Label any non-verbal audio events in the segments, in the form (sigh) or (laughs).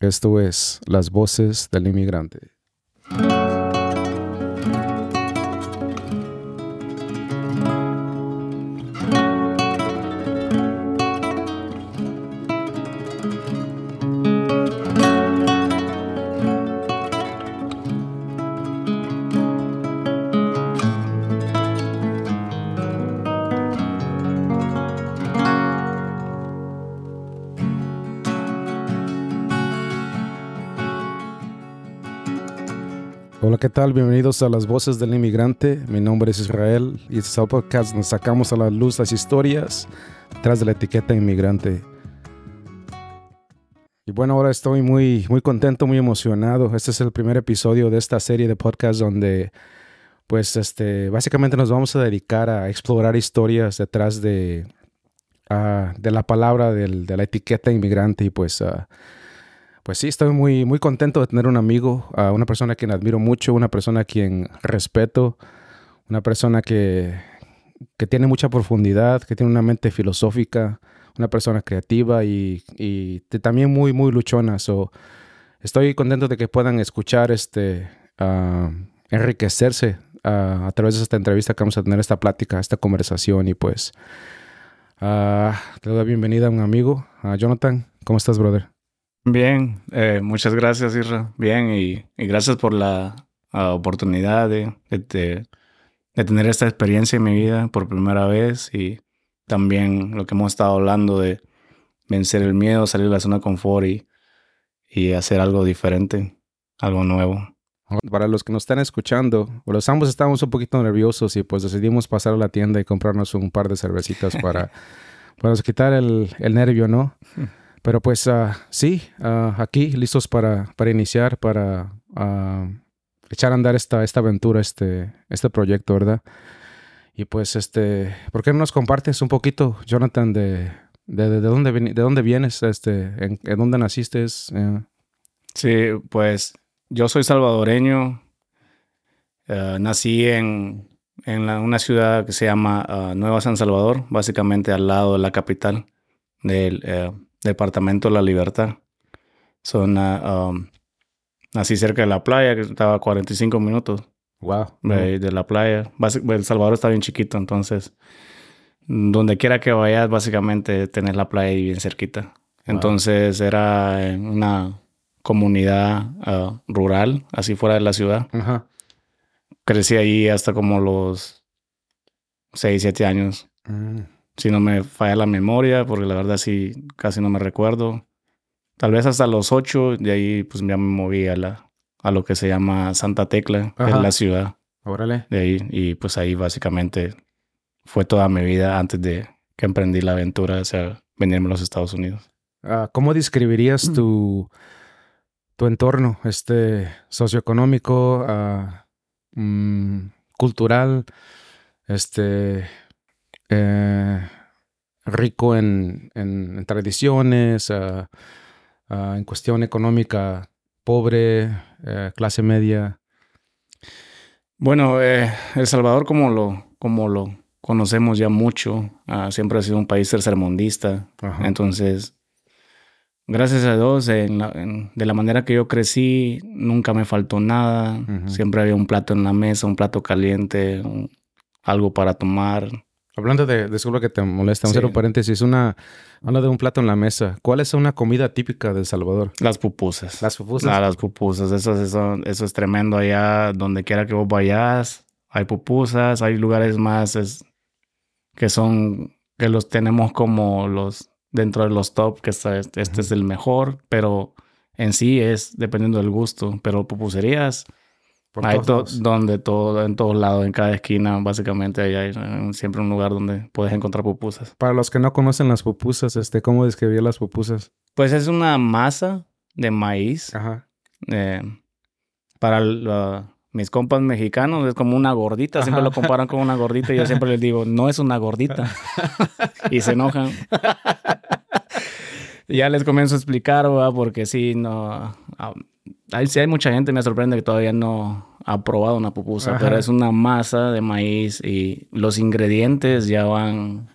Esto es Las Voces del Inmigrante. Tal? Bienvenidos a Las Voces del Inmigrante. Mi nombre es Israel y este es el podcast donde sacamos a la luz las historias detrás de la etiqueta inmigrante. Y bueno, ahora estoy muy, muy contento, muy emocionado. Este es el primer episodio de esta serie de podcast donde, pues, este, básicamente nos vamos a dedicar a explorar historias detrás de, ah, de la palabra del- de la etiqueta inmigrante y pues... ah, pues sí, estoy muy, muy contento de tener un amigo, a una persona a quien admiro mucho, una persona a quien respeto, una persona que, que tiene mucha profundidad, que tiene una mente filosófica, una persona creativa y, y también muy, muy luchona. So, estoy contento de que puedan escuchar, este, ah, enriquecerse ah, a través de esta entrevista que vamos a tener, esta plática, esta conversación y pues ah, te doy la bienvenida a un amigo, a Jonathan. ¿Cómo estás, brother? Bien, eh, muchas gracias, Isra. Bien, y, y gracias por la ah, oportunidad de, de, de- tener esta experiencia en mi vida por primera vez y también lo que hemos estado hablando de vencer el miedo, salir de la zona de confort y, y hacer algo diferente, algo nuevo. Para los que nos están escuchando, los ambos estábamos un poquito nerviosos y pues decidimos pasar a la tienda y comprarnos un par de cervecitas para, (laughs) para quitar el, el nervio, ¿no? (laughs) Pero pues ah, sí, ah, aquí listos para, para iniciar, para ah, echar a andar esta, esta aventura, este, este proyecto, ¿verdad? Y pues, este, ¿por qué no nos compartes un poquito, Jonathan, de, de, de dónde, veni- de dónde vienes, este, en, dónde naciste? Eh, Sí, pues yo soy salvadoreño. Eh, nací en, en la- una ciudad que se llama Nueva San Salvador, básicamente al lado de la capital del eh, Departamento de la Libertad. Son, ah, um, nací cerca de la playa, que estaba a 45 minutos wow. de, de la playa. Basi- El Salvador está bien chiquito, entonces donde quiera que vayas, básicamente tenés la playa ahí bien cerquita. Entonces era una comunidad ah, rural, así fuera de la ciudad. Ajá. Crecí ahí hasta como los 6, 7 años. Mm. Si no me falla la memoria, porque la verdad sí, casi no me recuerdo. Tal vez hasta los 8, de ahí pues ya me moví a, la, a lo que se llama Santa Tecla, que es la ciudad Órale. de ahí. Y pues ahí básicamente fue toda mi vida antes de que emprendí la aventura hacia venirme a los Estados Unidos. Ah, ¿Cómo describirías tu, tu entorno este, socioeconómico, ah, mm, cultural, este, eh, rico en, en- en tradiciones, ah, ah, en cuestión económica, pobre, eh, clase media? Bueno, eh, El Salvador como lo, como lo conocemos ya mucho, ah, siempre ha sido un país tercermundista. Ajá. Entonces, gracias a Dios, en la- en- de la manera que yo crecí, nunca me faltó nada. Siempre había un plato en la mesa, un plato caliente, un- algo para tomar. Hablando de, disculpa que te molesta, un Sí. cero paréntesis, una, habla de un plato en la mesa. ¿Cuál es una comida típica de El Salvador? Las pupusas. Las pupusas. Ah, las pupusas. Eso, eso, eso es tremendo allá. Donde quiera que vos vayas, hay pupusas. Hay lugares más es- que son, que los tenemos como los, dentro de los top, que está- este Ujú. es el mejor, pero en sí es dependiendo del gusto. Pero pupuserías, Por hay to- lados. donde todo, en todos lados, en cada esquina, básicamente ahí hay eh, siempre un lugar donde puedes encontrar pupusas. Para los que no conocen las pupusas, este, ¿cómo describir las pupusas? Pues es una masa de maíz. Ajá. Eh, para la- mis compas mexicanos es como una gordita, siempre Ajá. lo comparan con una gordita y yo siempre les digo, no es una gordita. (laughs) y se enojan. Ya les comienzo a explicar, ¿verdad? porque sí, no... hay, sí hay mucha gente, me sorprende que todavía no ha probado una pupusa, Ajá. pero es una masa de maíz y los ingredientes ya van,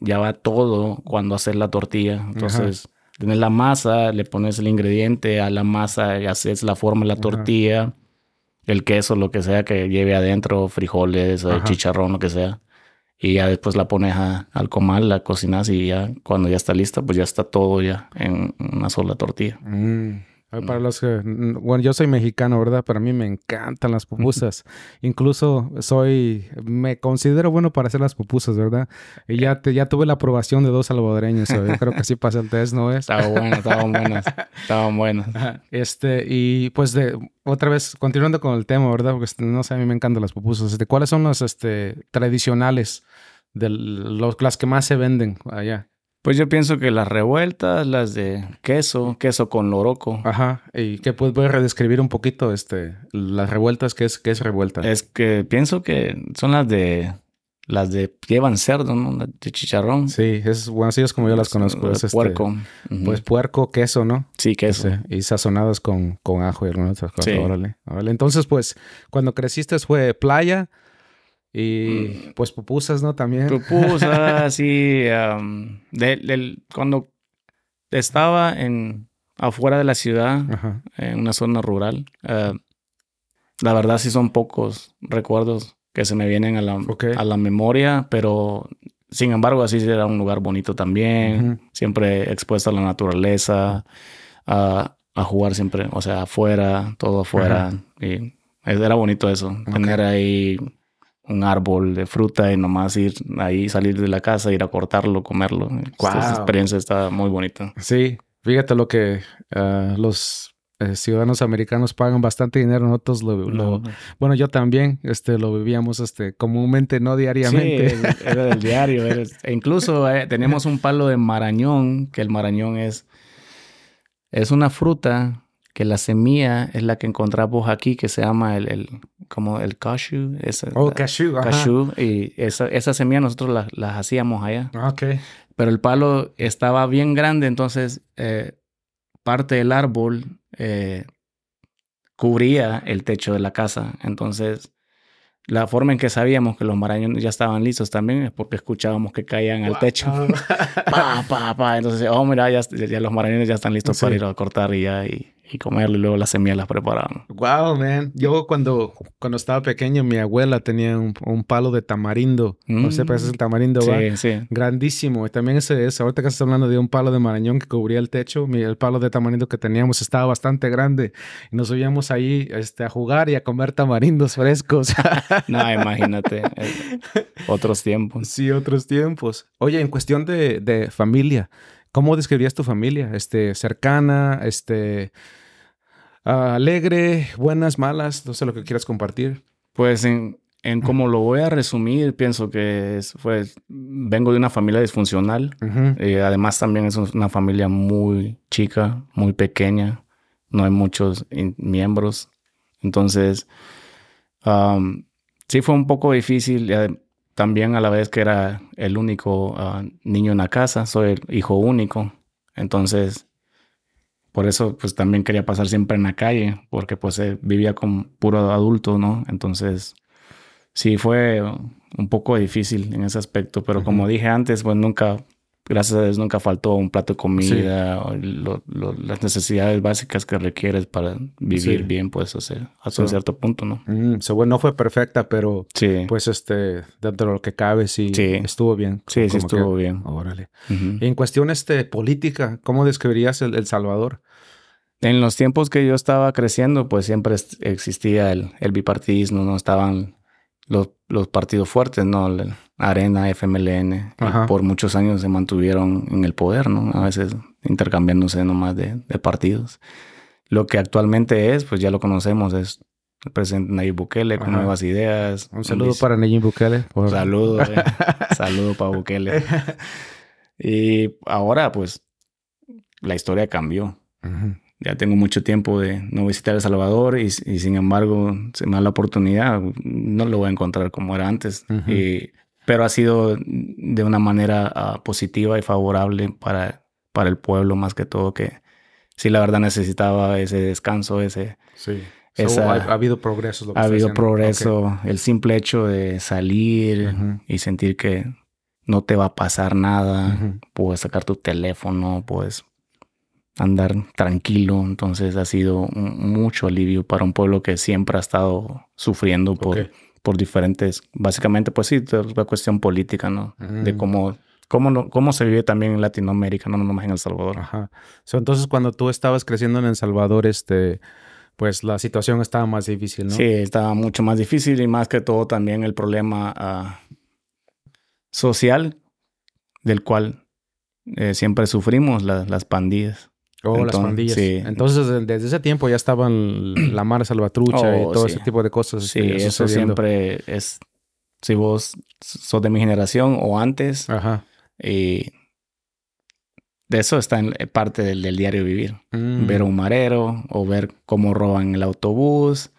ya va todo cuando haces la tortilla. Entonces, tienes la masa, le pones el ingrediente a la masa y haces la forma de la tortilla, el queso, lo que sea que lleve adentro, frijoles, eh, chicharrón, lo que sea. Y ya después la pones al comal, la cocinas y ya cuando ya está lista, pues ya está todo ya en una sola tortilla. Mm. Para los que, bueno, yo soy mexicano, ¿verdad? Para mí me encantan las pupusas. Incluso soy, me considero bueno para hacer las pupusas, ¿verdad? Y ya, te, ya tuve la aprobación de dos salvadoreños. Yo creo que sí pasa el test, ¿no es? Estaba bueno, estaban buenas. Estaban buenas. Este, y pues de, otra vez, continuando con el tema, ¿verdad? Porque este, no sé, a mí me encantan las pupusas. Este, ¿Cuáles son las este, tradicionales de los, las que más se venden allá? Pues yo pienso que las revueltas, las de queso, queso con loroco. Ajá. ¿Y qué puedes redescribir un poquito este las revueltas? ¿Qué es, qué es revuelta? Es que pienso que son las de las de llevan cerdo, ¿no? de chicharrón. Sí, es bueno, así es como yo las conozco. Es este, puerco. Pues puerco, queso, ¿no? Sí, queso. y sazonadas con, con ajo y algunas otras cosas. Sí. Órale, órale. Entonces, pues, cuando creciste fue playa y mm. pues pupusas, ¿no? También. Pupusas, (laughs) sí. cuando estaba en afuera de la ciudad, en una zona rural, eh, la verdad sí son pocos recuerdos que se me vienen a la, a la memoria, pero sin embargo así era un lugar bonito también, siempre expuesto a la naturaleza, a, a, jugar siempre, o sea, afuera, todo afuera. Y era bonito eso, tener ahí un árbol de fruta y nomás ir ahí, salir de la casa, ir a cortarlo, comerlo. Esa experiencia está muy bonita. Sí, fíjate lo que ah, los eh, ciudadanos americanos pagan bastante dinero, nosotros lo, bueno, yo también, este, lo vivíamos, este, comúnmente, no diariamente. Sí, era del diario, e incluso eh, tenemos un palo de marañón, que el marañón es, es una fruta que la semilla es la que encontramos aquí, que se llama el, el como el cashew. Esa, oh, cashew, Cashew. Y esa, esa semilla nosotros las hacíamos allá. Ah, ok. Pero el palo estaba bien grande, entonces eh, parte del árbol eh, cubría el techo de la casa. Entonces, la forma en que sabíamos que los marañones ya estaban listos también es porque escuchábamos que caían al techo. (laughs) pa, pa, pa. Entonces, oh, mira, ya, ya los marañones ya están listos para ir a cortar y ya. Y, y comerlo y luego las semillas las preparaban. Wow, man. Yo cuando, cuando estaba pequeño, mi abuela tenía un, un palo de tamarindo. No sé, pero ese es el tamarindo, Sí, sí. Grandísimo. Y también ese es, ahorita que estás hablando de un palo de marañón que cubría el techo, mi, el palo de tamarindo que teníamos estaba bastante grande. Y nos subíamos ahí este, a jugar y a comer tamarindos frescos. (laughs) no, imagínate. Eh, otros tiempos. Sí, otros tiempos. Oye, en cuestión de, de familia, ¿cómo describirías tu familia? Este, cercana, este alegre, buenas, malas, no sé lo que quieras compartir. Pues en, en como lo voy a resumir, pienso que fue, vengo de una familia disfuncional. Eh, además también es una familia muy chica, muy pequeña. No hay muchos miembros. Entonces, sí fue un poco difícil. También a la vez que era el único ah, niño en la casa, soy el hijo único. Entonces, por eso, pues también quería pasar siempre en la calle, porque pues eh, vivía con puro adulto, ¿no? Entonces, sí fue un poco difícil en ese aspecto, pero como dije antes, pues nunca, gracias a Dios, nunca faltó un plato de comida, o las necesidades básicas que requieres para vivir bien, pues, o sea, hasta un cierto punto, ¿no? Mm, no fue perfecta, pero pues, este, dentro de lo que cabe, sí, estuvo bien. Sí, sí estuvo bien. Órale. En cuestión, este, política, ¿cómo describirías el, el Salvador? En los tiempos que yo estaba creciendo, pues siempre existía el, el bipartidismo, ¿no? Estaban los, los partidos fuertes, ¿no? Arena, FMLN, por muchos años se mantuvieron en el poder, ¿no? A veces intercambiándose nomás de, de partidos. Lo que actualmente es, pues ya lo conocemos, es el presidente Nayib Bukele con nuevas ideas. Un saludo para Nayib Bukele. Saludo, eh. (laughs) saludo para Bukele. (laughs) Y ahora, pues, la historia cambió ya tengo mucho tiempo de no visitar El Salvador y, sin embargo se me da la oportunidad, no lo voy a encontrar como era antes. pero ha sido de una manera ah, positiva y favorable para, para el pueblo más que todo que sí la verdad necesitaba ese descanso, ese... Sí. ha, habido progreso. ha habido progreso. El simple hecho de salir y sentir que no te va a pasar nada. Puedes sacar tu teléfono, puedes andar tranquilo. Entonces ha sido mucho alivio para un pueblo que siempre ha estado sufriendo por, por diferentes, básicamente, pues sí, la cuestión política, ¿no? De mm. cómo, cómo, cómo se vive también en Latinoamérica, no nomás en El Salvador. Ajá. entonces, cuando tú estabas creciendo en El Salvador, este pues la situación estaba más difícil, ¿no? Sí, estaba mucho más difícil y más que todo también el problema ah, social del cual eh, siempre sufrimos las pandillas. Oh, las pandillas. Sí. Entonces, desde ese tiempo ya estaban la mar salvatrucha y oh, todo ese tipo de cosas. Sí, eso siempre es. Si vos sos de mi generación o antes, Ajá. y de eso está en parte del, diario vivir. Mm. Ver a un marero o ver cómo roban el autobús.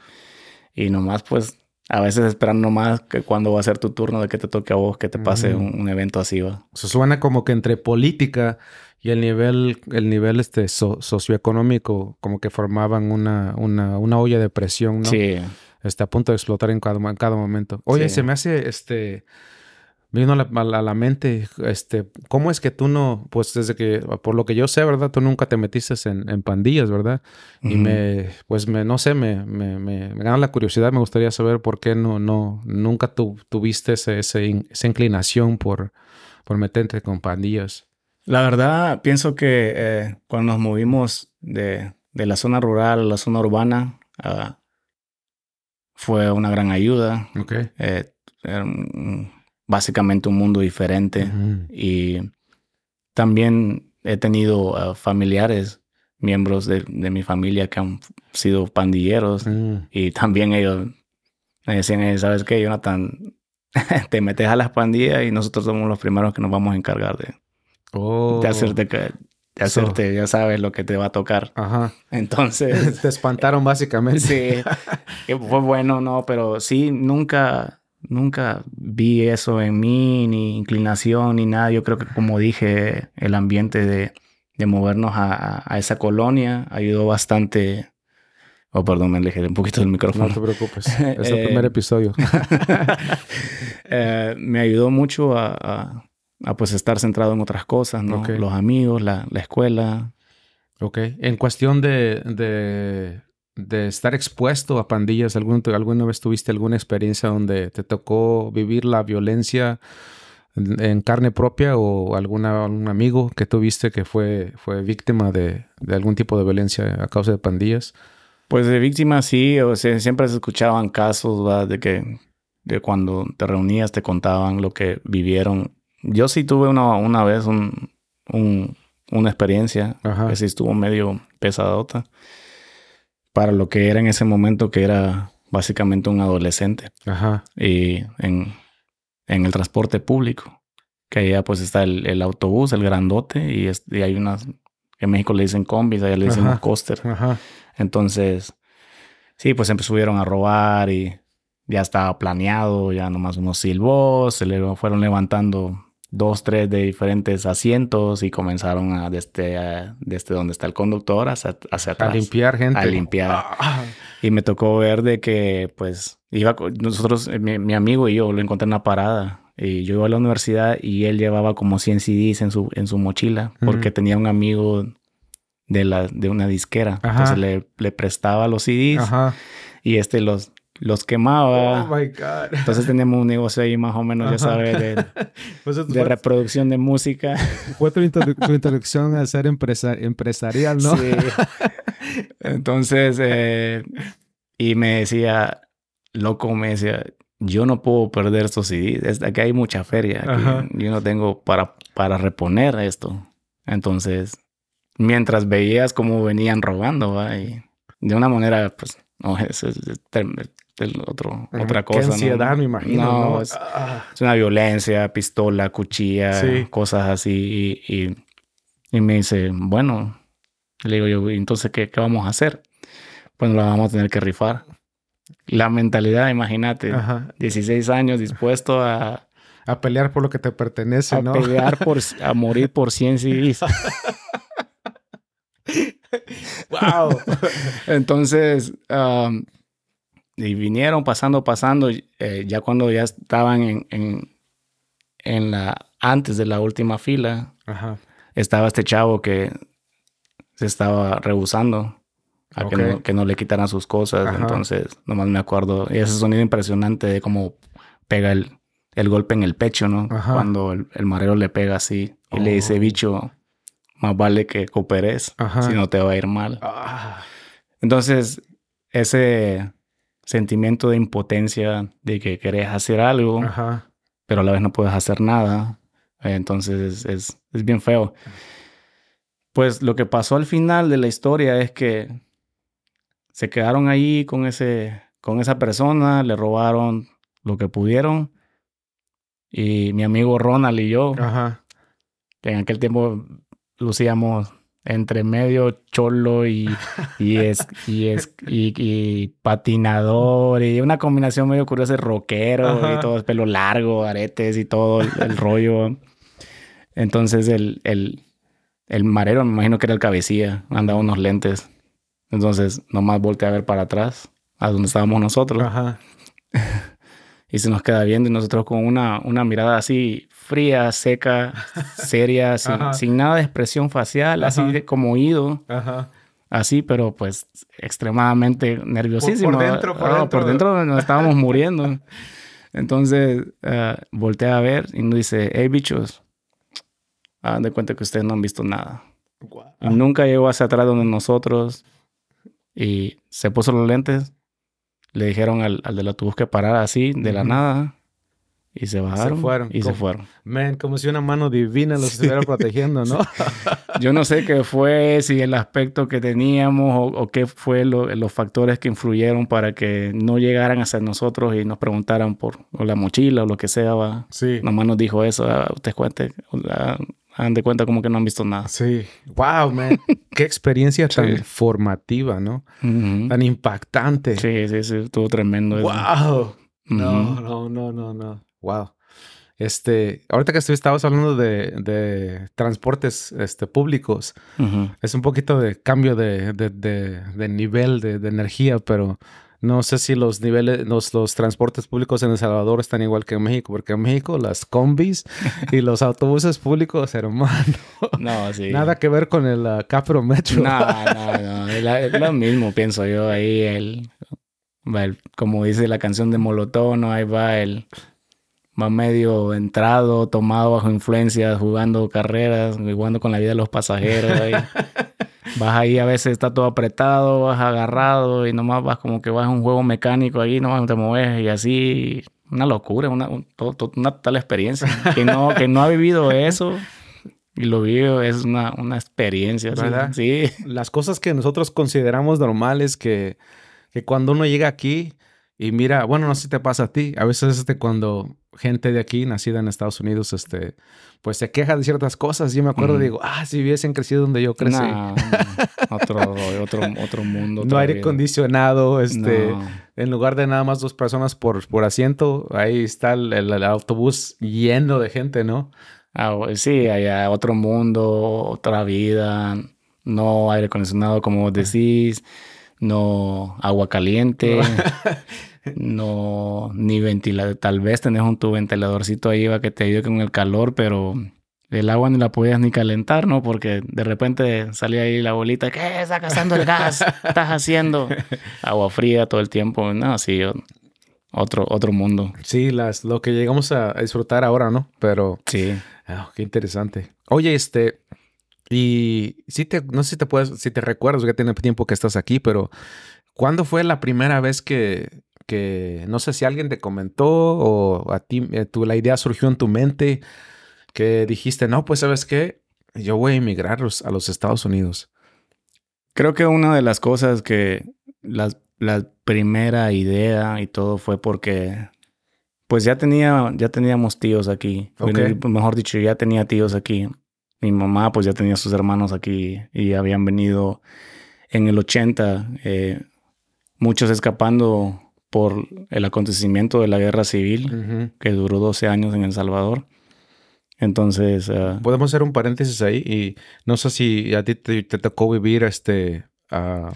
Y nomás, pues, a veces esperan nomás que cuando va a ser tu turno de que te toque a vos, que te pase un, evento así. ¿va? Eso suena como que entre política y el nivel, el nivel este socioeconómico, como que formaban una, una, una olla de presión, ¿no? Sí. Está a punto de explotar en cada, en cada momento. Oye, se me hace este vino a la, mente, este, ¿cómo es que tú no, pues desde que, por lo que yo sé, ¿verdad? Tú nunca te metiste en, pandillas, ¿verdad? Y me, pues me, no sé, me, me, me, gana la curiosidad, me gustaría saber por qué no, no, nunca tuviste ese, esa inclinación por, por meterte con pandillas. La verdad, pienso que eh, cuando nos movimos de, de, la zona rural a la zona urbana, ah, fue una gran ayuda. Ok. Eh, básicamente un mundo diferente. Y también he tenido ah, familiares, miembros de, mi familia que han sido pandilleros. Mm. Y también ellos me decían, ¿sabes qué, Jonathan? (laughs) te metes a las pandillas y nosotros somos los primeros que nos vamos a encargar de, oh. de hacerte de hacerte, ya sabes lo que te va a tocar. Ajá. Entonces. (laughs) te espantaron básicamente. Sí. (laughs) fue bueno, no, pero sí, nunca nunca vi eso en mí, ni inclinación, ni nada. Yo creo que, como dije, el ambiente de, de movernos a, a, esa colonia ayudó bastante. Oh, perdón, me alejé un poquito del micrófono. No te preocupes, (laughs) es el primer episodio. (laughs) Eh, me ayudó mucho a, a, pues estar centrado en otras cosas, ¿no? Los amigos, la, la escuela. Ok. En cuestión de, de de estar expuesto a pandillas? ¿Alguna vez tuviste alguna experiencia donde te tocó vivir la violencia en carne propia o alguna, algún amigo que tuviste que fue, fue víctima de, algún tipo de violencia a causa de pandillas? Pues de víctima sí, o sea, siempre se escuchaban casos de que de cuando te reunías te contaban lo que vivieron. Yo sí tuve una, una vez un, una experiencia que sí estuvo medio pesadota para lo que era en ese momento, que era básicamente un adolescente. Ajá. Y en, en el transporte público, que allá pues está el, el autobús, el grandote, y, y, hay unas, en México le dicen combis, allá le dicen coaster. Ajá. Entonces, sí, pues empezaron a robar y ya estaba planeado, ya nomás unos silbos, se le fueron levantando dos, tres de diferentes asientos y comenzaron a desde, desde donde está el conductor hacia, hacia atrás. A limpiar gente. A limpiar. Ah. Y me tocó ver de que, pues, iba, nosotros, eh, mi, amigo y yo lo encontré en una parada. Y yo iba a la universidad y él llevaba como 100 CDs en su, en su mochila porque tenía un amigo de, la, de una disquera. Entonces le, le, prestaba los CDs y este los, los quemaba. Oh my God. Entonces teníamos un negocio ahí más o menos, ya sabes, de, (laughs) pues de reproducción de música. Fue tu, introducción a ser empresarial, ¿no? Sí. Entonces, eh, y me decía, loco, me decía, yo no puedo perder estos CDs. Aquí hay mucha feria. Yo no tengo para, para reponer esto. Entonces, mientras veías cómo venían robando, ¿va? y de una manera, pues, no, es, es, otro, otra cosa. Qué ansiedad, me imagino. Ah. Es, una violencia, pistola, cuchilla, cosas así. Y, y, me dice, bueno, le digo yo, entonces, ¿qué, ¿qué, vamos a hacer? Pues la vamos a tener que rifar. La mentalidad, imagínate, 16 años dispuesto a... A pelear por lo que te pertenece, ¿no? A pelear por... a morir por 100 civiles. (laughs) (laughs) wow. Entonces, um, y vinieron pasando, pasando, eh, ya cuando ya estaban en, en, en, la, antes de la última fila, estaba este chavo que se estaba rehusando a que, no, que, no, le quitaran sus cosas. Entonces, nomás me acuerdo. Y ese sonido impresionante de cómo pega el, el golpe en el pecho, ¿no? Cuando el, marero le pega así y le dice, oh. bicho, más vale que cooperes, si no te va a ir mal. Ah. Entonces, ese sentimiento de impotencia de que querés hacer algo, pero a la vez no puedes hacer nada, entonces es, es bien feo. Pues lo que pasó al final de la historia es que se quedaron ahí con, ese, con esa persona, le robaron lo que pudieron. Y mi amigo Ronald y yo, que en aquel tiempo lucíamos entre medio cholo y, y, es, y, es, y, patinador y una combinación medio curiosa de rockero y todo el pelo largo, aretes y todo el, rollo. Entonces el, el, el marero, me imagino que era el cabecilla, andaba unos lentes. Entonces, nomás volteé a ver para atrás, a donde estábamos nosotros. Ajá. (laughs) y se nos queda viendo y nosotros con una, una mirada así fría, seca, (laughs) seria, sin, nada de expresión facial, así como oído. Ajá. Así, pero pues extremadamente nerviosísimo. Por, dentro, por, dentro. por dentro nos (laughs) estábamos muriendo. Entonces, uh, volteé a ver y nos dice, hey bichos, hagan de cuenta que ustedes no han visto nada. nunca llegó hacia atrás donde nosotros y se puso los lentes. Le dijeron al, al del autobús que parara así, de la nada. Y se bajaron. Se fueron. Y se fueron. Man, como si una mano divina los (laughs) estuviera protegiendo, ¿no? (laughs) Yo no sé qué fue, si el aspecto que teníamos o, qué fue los factores que influyeron para que no llegaran hacia nosotros y nos preguntaran por la mochila o lo que sea. ¿va? Sí. Nomás nos dijo eso. Ah, usted cuente, ah, hagan de cuenta como que no han visto nada. Sí. Wow, man. (laughs) Qué experiencia tan formativa, ¿no? Tan impactante. Sí, sí, sí. Estuvo tremendo. Wow. No, no, no, no, no. Wow. Este, ahorita que estabas hablando de, de transportes este, públicos, es un poquito de cambio de, de, de nivel de, energía, pero no sé si los niveles, los, los, transportes públicos en El Salvador están igual que en México, porque en México las combis (laughs) y los autobuses públicos, hermano. No, sí. Nada que ver con el uh, Capro Metro. No, no, no. Es, lo mismo, pienso yo. Ahí el, como dice la canción de Molotov, ¿no? Ahí va el va medio entrado, tomado bajo influencia, jugando carreras, jugando con la vida de los pasajeros. Ahí. (laughs) vas ahí, a veces está todo apretado, vas agarrado y nomás vas como que vas a un juego mecánico ahí, nomás te mueves y así. Una locura, una, una tal experiencia. (laughs) Que no, que no ha vivido eso y lo vivo, es una, una experiencia. ¿Verdad? Sí. Las cosas que nosotros consideramos normales que, que cuando uno llega aquí y mira, bueno, no sé si te pasa a ti, a veces este, cuando gente de aquí, nacida en Estados Unidos, este, pues se queja de ciertas cosas. Yo me acuerdo, y digo, ah, si hubiesen crecido donde yo crecí. otro, otro, otro mundo. No aire acondicionado, este, en lugar de nada más dos personas por, por asiento, ahí está el, autobús lleno de gente, ¿no? Ah, sí, hay otro mundo, otra vida, no aire acondicionado como decís, no agua caliente. (laughs) no, ni ventilador. Tal vez tenés un tu ventiladorcito ahí va que te ayude con el calor, pero el agua ni la podías ni calentar, ¿no? Porque de repente salía ahí la bolita, ¿qué? Está cazando el gas, estás haciendo (laughs) agua fría todo el tiempo. No, sí, otro, otro mundo. Sí, las, lo que llegamos a disfrutar ahora, ¿no? Pero... Sí. Ah, qué interesante. Oye, este... Y si te, no sé si te puedes, si te recuerdas, ya tiene tiempo que estás aquí, pero ¿cuándo fue la primera vez que, que no sé si alguien te comentó o a ti eh, la idea surgió en tu mente que dijiste, no, pues sabes qué, yo voy a emigrar a los Estados Unidos. Creo que una de las cosas que la, primera idea y todo fue porque pues ya tenía ya teníamos tíos aquí, mejor dicho, ya tenía tíos aquí. Mi mamá pues ya tenía sus hermanos aquí y habían venido en el 80, eh, muchos escapando por el acontecimiento de la guerra civil que duró 12 años en El Salvador. Entonces... Ah, Podemos hacer un paréntesis ahí y no sé si a ti te, tocó vivir este, ah,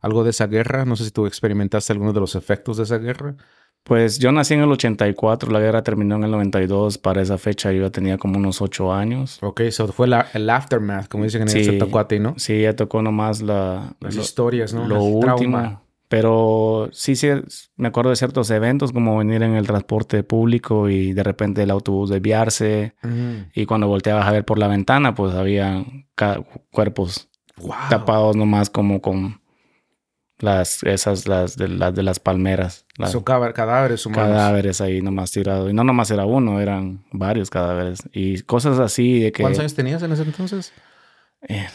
algo de esa guerra, no sé si tú experimentaste alguno de los efectos de esa guerra, Pues yo nací en el 84, la guerra terminó en el 92. Para esa fecha yo ya tenía como unos 8 años. Ok, eso fue la, el aftermath, como dicen en Sí. el tocó a ti, ¿no? Sí, ya tocó nomás la, Las lo- historias, ¿no? lo último. trauma. Pero sí, sí, me acuerdo de ciertos eventos como venir en el transporte público y de repente el autobús desviarse. Mm. Y cuando volteabas a ver por la ventana, pues había cuerpos Wow. tapados nomás como con las, esas, las de las, de las palmeras. Las cadáveres humanos. cadáveres ahí nomás tirados. Y no nomás era uno, eran varios cadáveres. Y cosas así de que... ¿Cuántos años tenías en ese entonces? Eh,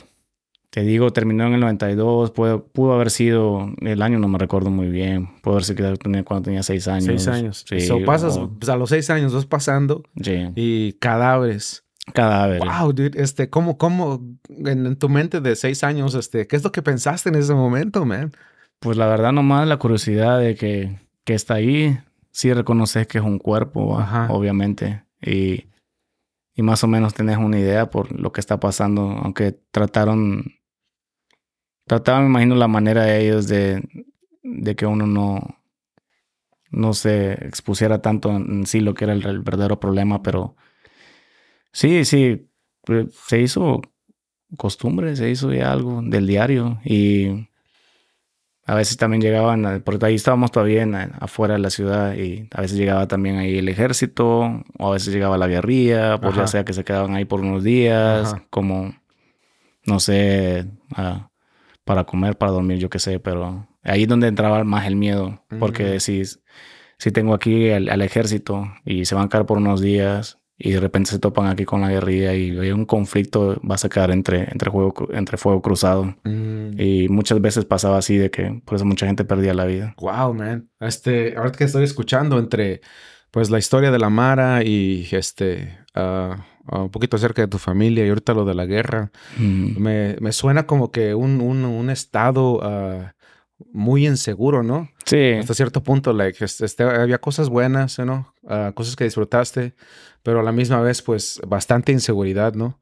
te digo, terminó en el 92, pudo, pudo haber sido, el año no me recuerdo muy bien, pudo haber sido cuando tenía seis años. Seis años. Sí, So, pasas, o- pues, a los seis años vas pasando sí, y cadáveres. cadáveres. Wow, dude, este, ¿cómo, cómo en, en tu mente de seis años, este, qué es lo que pensaste en ese momento, man? Pues la verdad nomás la curiosidad de que, que está ahí, sí reconoces que es un cuerpo. Ajá. obviamente, y, y más o menos tenés una idea por lo que está pasando, aunque trataron, trataban, me imagino, la manera de ellos de, de que uno no, no se expusiera tanto en sí lo que era el, el verdadero problema, pero sí, sí, pues, se hizo costumbre, se hizo ya algo del diario y a veces también llegaban, a- porque ahí estábamos todavía en- afuera de la ciudad y a veces llegaba también ahí el ejército o a veces llegaba la guerrilla, pues ya sea que se quedaban ahí por unos días, Ajá. como, no sé, ah, para comer, para dormir, yo qué sé, pero ahí es donde entraba más el miedo, porque Mm. si, tengo aquí al, al ejército y se van a quedar por unos días y de repente se topan aquí con la guerrilla y hay un conflicto, vas a quedar entre, entre, juego, entre fuego cruzado. Mm. Y muchas veces pasaba así de que por eso mucha gente perdía la vida. Wow, man. Este, ahorita que estoy escuchando entre, pues, la historia de la Mara y, este, ah, un poquito acerca de tu familia y ahorita lo de la guerra, Mm. me, me suena como que un, un, un estado ah, muy inseguro, ¿no? Sí, Hasta cierto punto, like, este, había cosas buenas, ¿no? Ah, cosas que disfrutaste, pero a la misma vez, pues, bastante inseguridad, ¿no?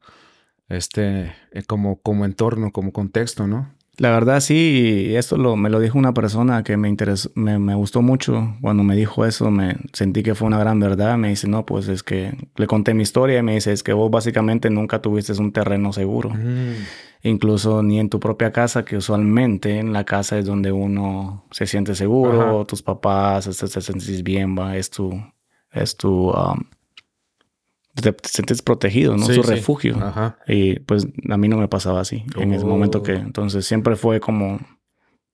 Este, eh, como, como entorno, como contexto, ¿no? La verdad sí, esto lo, me lo dijo una persona que me interesó, me, me gustó mucho. Cuando me dijo eso, me sentí que fue una gran verdad. Me dice, no, pues es que le conté mi historia y me dice, es que vos básicamente nunca tuviste un terreno seguro. Mm, Incluso ni en tu propia casa, que usualmente en la casa es donde uno se siente seguro, Ajá. tus papás, este, te, sentís bien, va, es tu, es tu, um, te, te sientes protegido, ¿no? Sí, Su sí. refugio. Ajá. Y pues a mí no me pasaba así en ese momento que, Oh. entonces siempre fue como,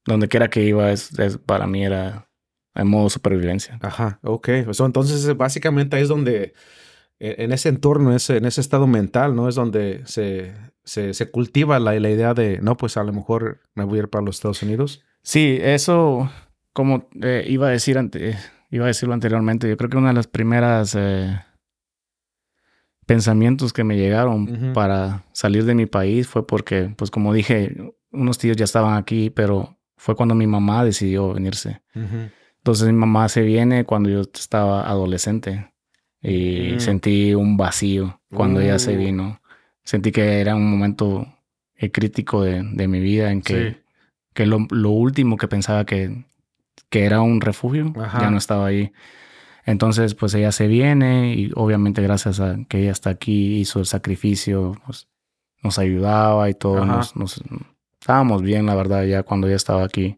donde quiera que iba, es, es- para mí era en modo supervivencia. Ajá, ok. So, entonces, básicamente es donde, eh, en ese entorno, ese, en ese estado mental, ¿no? Es donde se, se, se cultiva la, la idea de, no, pues a lo mejor me voy a ir para los Estados Unidos. Sí, eso, como eh, iba a decir ante, iba a decirlo anteriormente, yo creo que una de las primeras eh, pensamientos que me llegaron para salir de mi país fue porque, pues como dije, unos tíos ya estaban aquí, pero fue cuando mi mamá decidió venirse. Entonces mi mamá se viene cuando yo estaba adolescente y Mm. sentí un vacío cuando ella se Uh. vino. Sentí que era un momento eh, crítico de, de mi vida en que, Sí. que lo, lo último que pensaba que, que era un refugio Ajá. ya no estaba ahí. Entonces pues ella se viene y obviamente gracias a que ella está aquí hizo el sacrificio, pues, nos ayudaba y todo. Nos, nos- estábamos bien, la verdad, ya cuando ella estaba aquí.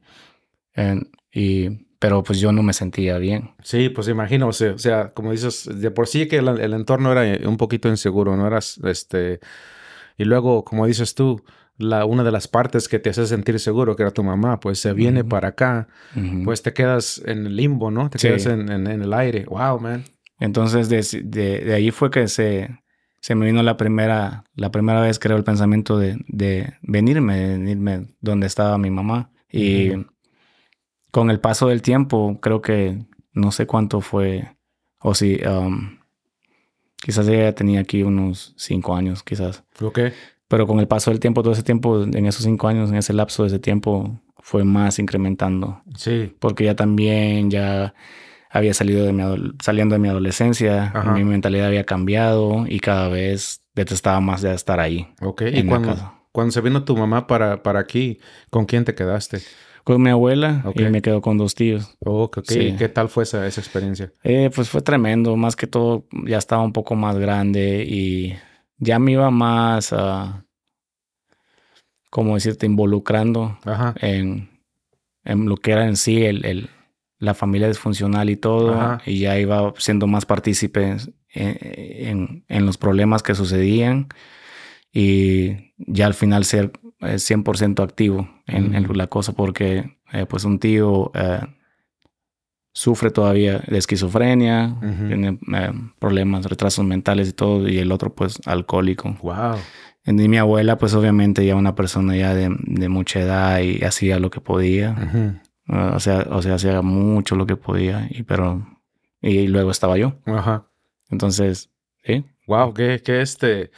En- y, pero pues yo no me sentía bien. Sí, pues imagino, o sea, o sea, como dices, de por sí que el, el entorno era un poquito inseguro, ¿no? Eras, este, y luego, como dices tú, la, una de las partes que te hace sentir seguro, que era tu mamá, pues se viene Ujú. para acá, Ujú. pues te quedas en el limbo, ¿no? Te Sí. quedas en, en- en el aire. Wow, man. Entonces de, de, de ahí fue que se, se me vino la primera, la primera vez creo el pensamiento de, de venirme, de venirme donde estaba mi mamá. Y Ujú. con el paso del tiempo, creo que no sé cuánto fue, o si um, quizás ella tenía aquí unos cinco años, quizás. Ok. Pero con el paso del tiempo, todo ese tiempo, en esos cinco años, en ese lapso de ese tiempo, fue más incrementando. Sí. Porque ya también ya había salido de mi saliendo de mi adolescencia, Ajá. mi mentalidad había cambiado y cada vez detestaba más ya estar ahí Ok. ¿Y cuando, cuando se vino tu mamá para, para aquí, con quién te quedaste? Con mi abuela y me quedo con dos tíos. Oh, ok. Sí. ¿Qué tal fue esa, esa experiencia? Eh, pues fue tremendo, más que todo ya estaba un poco más grande y ya me iba más, a como decirte, involucrando Ajá. en, en lo que era en sí el, el- la familia disfuncional y todo, Ajá. y ya iba siendo más partícipe en, en- en los problemas que sucedían y ya al final ser eh, 100% activo en, en Mm. la cosa porque eh, pues un tío eh, sufre todavía de esquizofrenia, tiene eh, problemas, retrasos mentales y todo, y el otro pues alcohólico. Wow. Y mi abuela, pues obviamente ya una persona ya de, de mucha edad y hacía lo que podía. Uh, o sea, o sea, hacía mucho lo que podía. Y pero. Y luego estaba yo. Ajá. Entonces, sí. Wow, qué, qué este.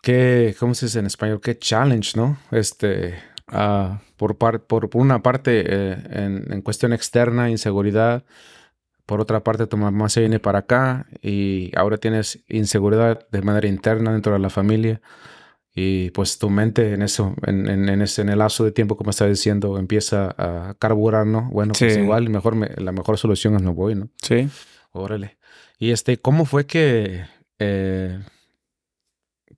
Qué, ¿cómo se dice en español? Qué challenge, ¿no? Este. Ah, por, par- por, por una parte, eh, en, en cuestión externa, inseguridad. Por otra parte, tu mamá se viene para acá y ahora tienes inseguridad de manera interna dentro de la familia. Y pues tu mente en eso, en, en, en ese, en el lapso de tiempo, como estás diciendo, empieza a carburar, ¿no? Bueno, pues Sí. igual mejor me- la mejor solución es no voy, ¿no? Sí. Órale. Y este, ¿cómo fue que, eh,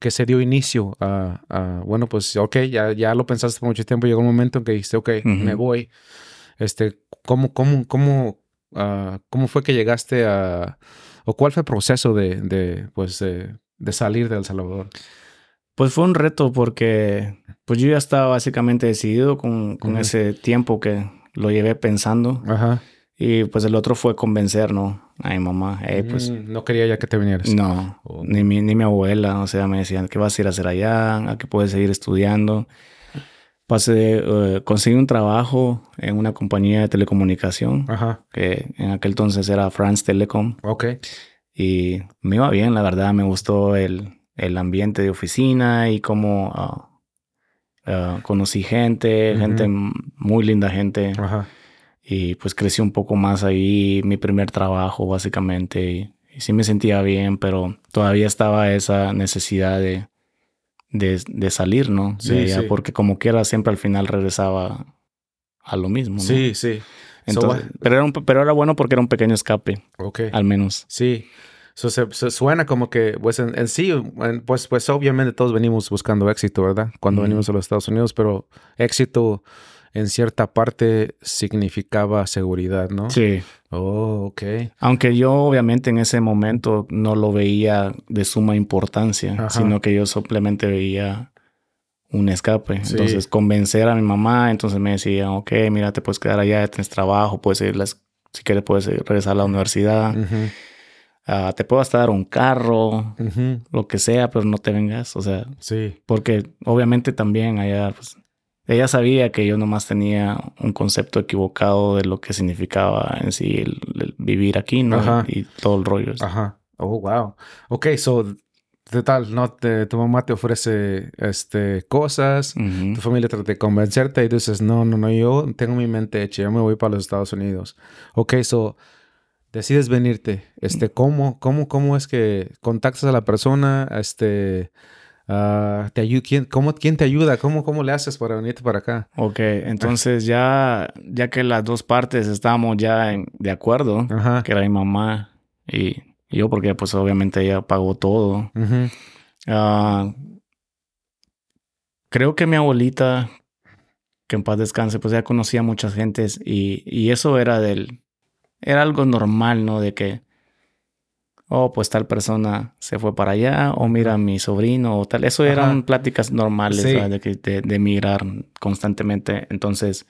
que se dio inicio a, a- bueno, pues, ok, ya, ya lo pensaste por mucho tiempo, llegó un momento en que dijiste, ok, me voy. Este, ¿cómo, cómo, cómo, ah, cómo fue que llegaste a, o cuál fue el proceso de, de pues, de, de salir de El Salvador? Pues fue un reto porque pues yo ya estaba básicamente decidido con, con ese tiempo que lo llevé pensando. Ajá. Y pues el otro fue convencer, ¿no? A mi mamá. Eh, pues Mm, no quería ya que te vinieras. no. Oh. Ni mi, ni mi abuela. O sea, me decían, ¿qué vas a ir a hacer allá? ¿A qué puedes seguir estudiando? Pasé, eh, conseguí un trabajo en una compañía de telecomunicación, Ajá. que en aquel entonces era France Telecom. Ok. Y me iba bien, la verdad. Me gustó el, el ambiente de oficina y cómo ah, ah, conocí gente, gente, muy linda gente. Ajá. Y pues crecí un poco más ahí, mi primer trabajo básicamente. Y, y sí me sentía bien, pero todavía estaba esa necesidad de, de, de salir, ¿no? Sí, de allá, sí. Porque como quiera siempre al final regresaba a lo mismo. ¿no? Sí, sí. So, pero, era un, pero era bueno porque era un pequeño escape, ok. al menos. Sí. So, se, se suena como que, pues en, en sí, en- pues, pues obviamente todos venimos buscando éxito, ¿verdad? Cuando venimos a los Estados Unidos, pero éxito en cierta parte significaba seguridad, ¿no? Sí. Oh, ok. Aunque yo obviamente en ese momento no lo veía de suma importancia, Ajá. sino que yo simplemente veía un escape. Sí. Entonces convencer a mi mamá, entonces me decía, ok, mira, te puedes quedar allá, tienes trabajo, puedes ir, las- si quieres puedes regresar a la universidad, Ah, te puedo hasta dar un carro, lo que sea, pero no te vengas, o sea, Sí. porque obviamente también allá, pues, ella sabía que yo nomás tenía un concepto equivocado de lo que significaba en sí el, el vivir aquí, ¿no? Ajá. Y todo el rollo. Ajá. Oh, wow. Ok, so, de tal, no te, tu mamá te ofrece este, cosas, tu familia trata de convencerte y dices, no, no, no, yo tengo mi mente hecha, yo me voy para los Estados Unidos. Ok, so, decides venirte. Este, ¿cómo, cómo, cómo es que contactas a la persona? Este, ah, te ¿quién, cómo, ¿quién te ayuda? ¿Cómo, ¿Cómo le haces para venirte para acá? Ok, entonces ya, ya que las dos partes estábamos ya en- de acuerdo, Ajá. que era mi mamá y yo, porque pues obviamente ella pagó todo. Ah, creo que mi abuelita, que en paz descanse, pues ya conocía a muchas gentes y, y eso era del, era algo normal, ¿no? De que, oh, pues tal persona se fue para allá, o mira a mi sobrino, o tal. Eso Ajá. eran pláticas normales. De, de, de migrar constantemente. Entonces,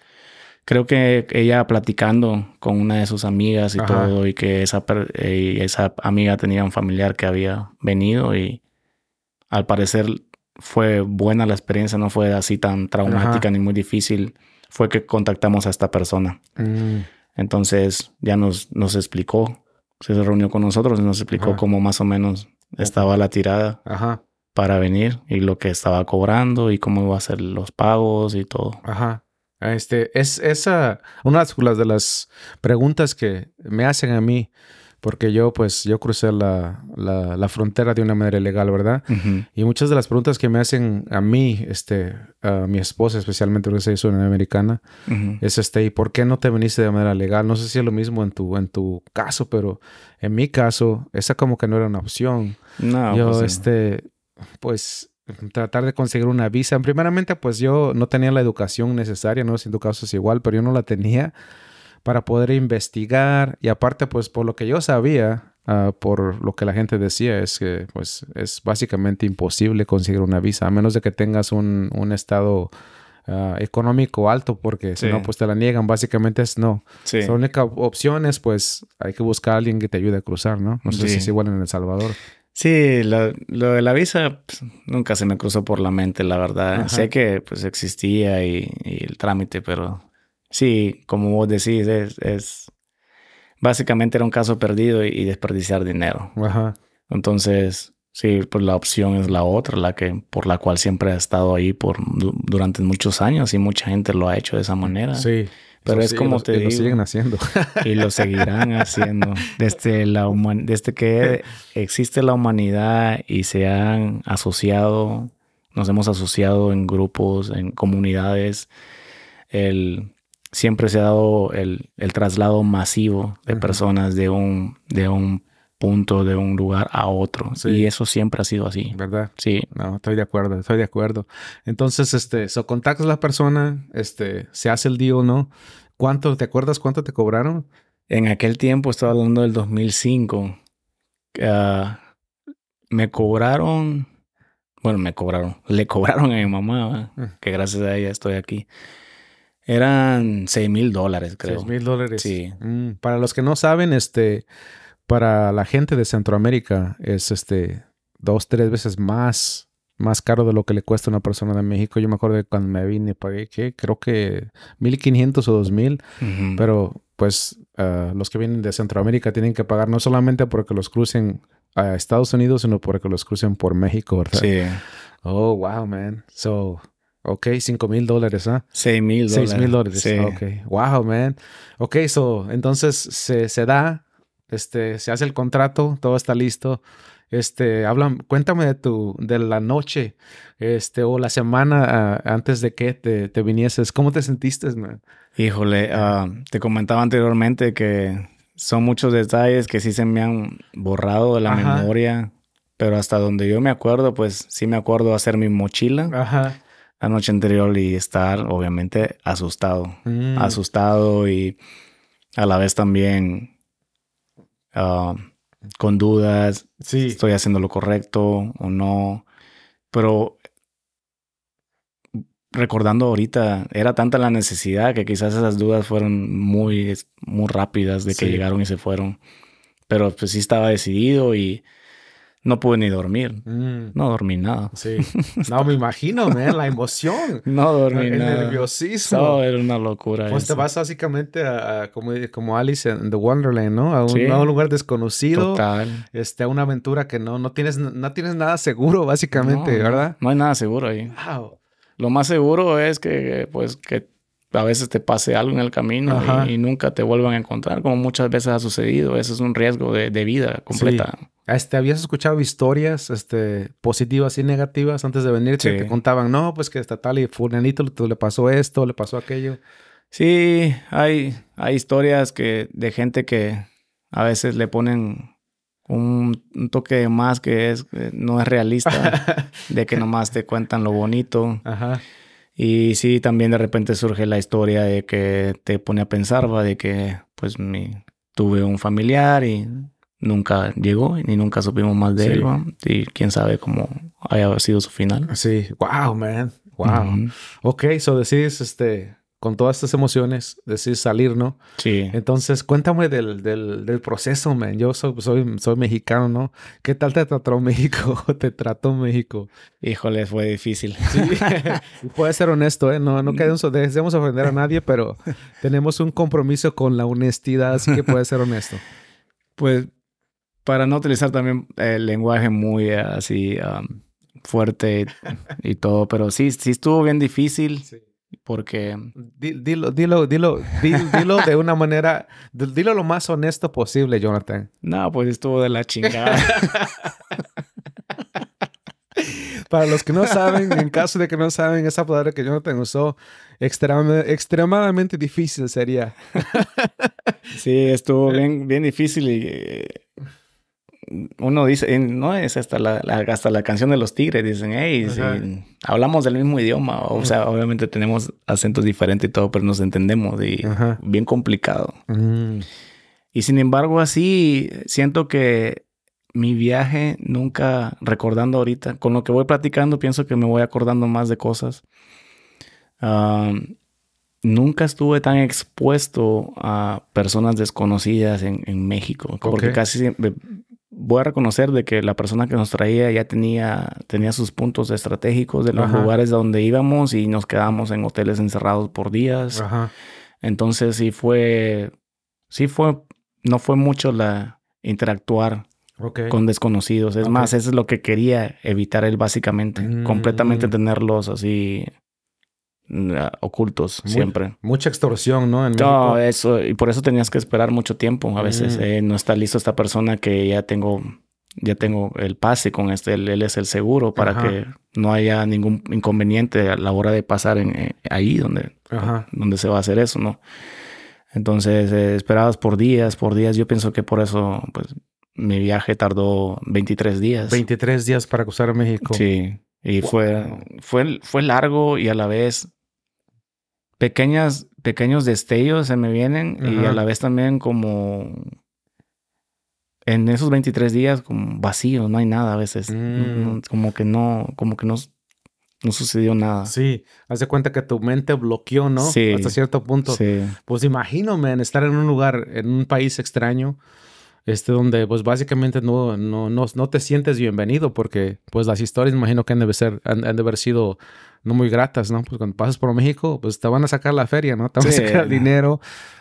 creo que ella platicando con una de sus amigas y Ajá. todo, y que esa, eh, esa amiga tenía un familiar que había venido y al parecer fue buena la experiencia, no fue así tan traumática ni muy difícil, fue que contactamos a esta persona. Mm, Entonces ya nos, nos explicó, se reunió con nosotros y nos explicó Ajá. cómo más o menos estaba la tirada Ajá. para venir y lo que estaba cobrando y cómo iba a ser los pagos y todo. Ajá. Este, es esa, una de las- de las preguntas que me hacen a mí porque yo pues yo crucé la, la, frontera de una manera ilegal, ¿verdad? Y muchas de las preguntas que me hacen a mí, este, a mi esposa especialmente, porque soy una americana, es este, ¿y por qué no te viniste de manera legal? No sé si es lo mismo en tu, en tu caso, pero en mi caso, esa como que no era una opción. No, yo, pues, este, pues tratar de conseguir una visa. Primeramente, pues yo no tenía la educación necesaria, no sé si en tu caso es igual, pero yo no la tenía para poder investigar y aparte pues por lo que yo sabía, ah, por lo que la gente decía es que pues es básicamente imposible conseguir una visa a menos de que tengas un, un estado ah, económico alto porque si no pues te la niegan básicamente es no. La única opción es pues hay que buscar a alguien que te ayude a cruzar, ¿no? No sé si es igual en El Salvador. Sí, lo, de la visa pues, nunca se me cruzó por la mente, la verdad. Sé que pues existía y, el trámite, pero Sí, como vos decís, es, básicamente era un caso perdido y, desperdiciar dinero. Ajá. Entonces, sí, pues la opción es la otra, la que por la cual siempre ha estado ahí por durante muchos años y mucha gente lo ha hecho de esa manera. Sí. Pero es como te digo. Y lo siguen haciendo. Y lo seguirán (laughs) haciendo. Desde, la desde que existe la humanidad y se han asociado, nos hemos asociado en grupos, en comunidades, el, siempre se ha dado el, traslado masivo de personas de un, de un punto, de un lugar a otro. Y eso siempre ha sido así. ¿Verdad? Sí. No, estoy de acuerdo, estoy de acuerdo. Entonces, este, so contactas a la persona, este, se hace el deal, ¿no? ¿Cuánto, te acuerdas cuánto te cobraron? En aquel tiempo, estaba hablando del 2005, ah, me cobraron, bueno, me cobraron, le cobraron a mi mamá, ah. que gracias a ella estoy aquí. Eran 6 mil dólares, creo. 6 mil dólares. Sí. Mm, para los que no saben, este, para la gente de Centroamérica es este dos, tres veces más, más caro de lo que le cuesta a una persona de México. Yo me acuerdo de cuando me vine, pagué, ¿qué? Creo que 1500 o 2000. Pero pues ah, los que vienen de Centroamérica tienen que pagar no solamente porque los crucen a Estados Unidos, sino porque los crucen por México, ¿verdad? Sí. Oh, wow, man. So, Ok, 5 mil dólares, ¿ah? 6 mil dólares. 6 mil dólares. Sí. Ok. Wow, man. Ok, so, entonces se, se, da, este, se hace el contrato, todo está listo. Este, hablan, cuéntame de tu, de la noche, este, o la semana ah, antes de que te, te, vinieses. ¿Cómo te sentiste, man? Híjole, ah, te comentaba anteriormente que son muchos detalles que sí se me han borrado de la memoria, pero hasta donde yo me acuerdo, pues sí me acuerdo hacer mi mochila. Ajá la noche anterior y estar obviamente asustado. Mm. Asustado y a la vez también ah, con dudas. Si estoy haciendo lo correcto o no. Pero recordando ahorita, era tanta la necesidad que quizás esas dudas fueron muy, muy rápidas de que llegaron y se fueron. Pero pues sí estaba decidido y no pude ni dormir. Mm. No dormí nada. Sí. (laughs) No, me imagino, man, la emoción. no dormí el nada. El nerviosismo. No, era una locura. Pues te vas básicamente a, como, como, Alice en The Wonderland, ¿no? A un, lugar desconocido. Total. Este, a una aventura que no, no, tienes, no tienes nada seguro, básicamente, ¿verdad? No, hay nada seguro ahí. Wow. Lo más seguro es que, pues, que a veces te pase algo en el camino y, nunca te vuelvan a encontrar, como muchas veces ha sucedido. Eso es un riesgo de, de vida completa. Este, ¿Habías escuchado historias este, positivas y negativas antes de venir? Que te contaban, no, pues que está tal y fulanito le pasó esto, le pasó aquello. Sí, hay, hay historias que, de gente que a veces le ponen un, toque más que es, no es realista, (laughs) de que nomás te cuentan lo bonito. Ajá. Y sí, también de repente surge la historia de que te pone a pensar, va, de que pues mi, tuve un familiar y nunca llegó ni nunca supimos más de él, y quién sabe cómo haya sido su final. Sí, wow, man, wow. Ok, so decides este con todas estas emociones, decides salir, ¿no? Sí. Entonces, cuéntame del, del, del proceso, man. Yo soy, soy, soy, mexicano, ¿no? ¿Qué tal te trató México? (laughs) ¿Te trató México? Híjole, fue difícil. Sí. (laughs) puede ser honesto, ¿eh? No, no queremos, deseamos ofender a nadie, pero (laughs) tenemos un compromiso con la honestidad, así que puede ser honesto. Pues, para no utilizar también el lenguaje muy eh, así um, fuerte y, todo, pero sí, sí estuvo bien difícil. Sí porque... Dilo, dilo, dilo, dilo, de una manera, dilo lo más honesto posible, Jonathan. No, pues estuvo de la chingada. (laughs) Para los que no saben, en caso de que no saben, esa palabra que Jonathan usó, extremadamente difícil sería. sí, estuvo bien, bien difícil y eh, uno dice, no es hasta la, hasta la canción de los tigres, dicen, hey, hablamos del mismo idioma, o sea, obviamente tenemos acentos diferentes y todo, pero nos entendemos y bien complicado. Mm. Y sin embargo, así siento que mi viaje nunca, recordando ahorita, con lo que voy platicando, pienso que me voy acordando más de cosas. nunca estuve tan expuesto a personas desconocidas en, México, porque casi siempre voy a reconocer de que la persona que nos traía ya tenía, tenía sus puntos estratégicos de los lugares donde íbamos y nos quedamos en hoteles encerrados por días. Entonces sí fue, sí fue, no fue mucho la interactuar con desconocidos. Es más, eso es lo que quería evitar él básicamente. Mm. Completamente tenerlos así mm, ocultos siempre. Mucha extorsión, ¿no? En no, eso. Y por eso tenías que esperar mucho tiempo. A veces mm. eh, no está listo esta persona que ya tengo, ya tengo el pase con este. Él, es el seguro para que no haya ningún inconveniente a la hora de pasar en, eh, ahí donde, donde se va a hacer eso, ¿no? Entonces, eh, esperabas por días, por días. Yo pienso que por eso, pues, mi viaje tardó 23 días. 23 días para cruzar México. Sí. Y fue, fue, fue largo y a la vez pequeñas, pequeños destellos se me vienen y a la vez también como en esos 23 días como vacío, no hay nada a veces. Mm. como que no, como que no, no sucedió nada. Sí, haz de cuenta que tu mente bloqueó, ¿no? Sí. Hasta cierto punto. Sí. Pues imagino, man, estar en un lugar, en un país extraño este, donde pues básicamente no, no, no, no, te sientes bienvenido porque pues las historias imagino que han de, ser, han, de haber sido no muy gratas, ¿no? Pues cuando pasas por México, pues te van a sacar la feria, ¿no? Te van a sacar el dinero,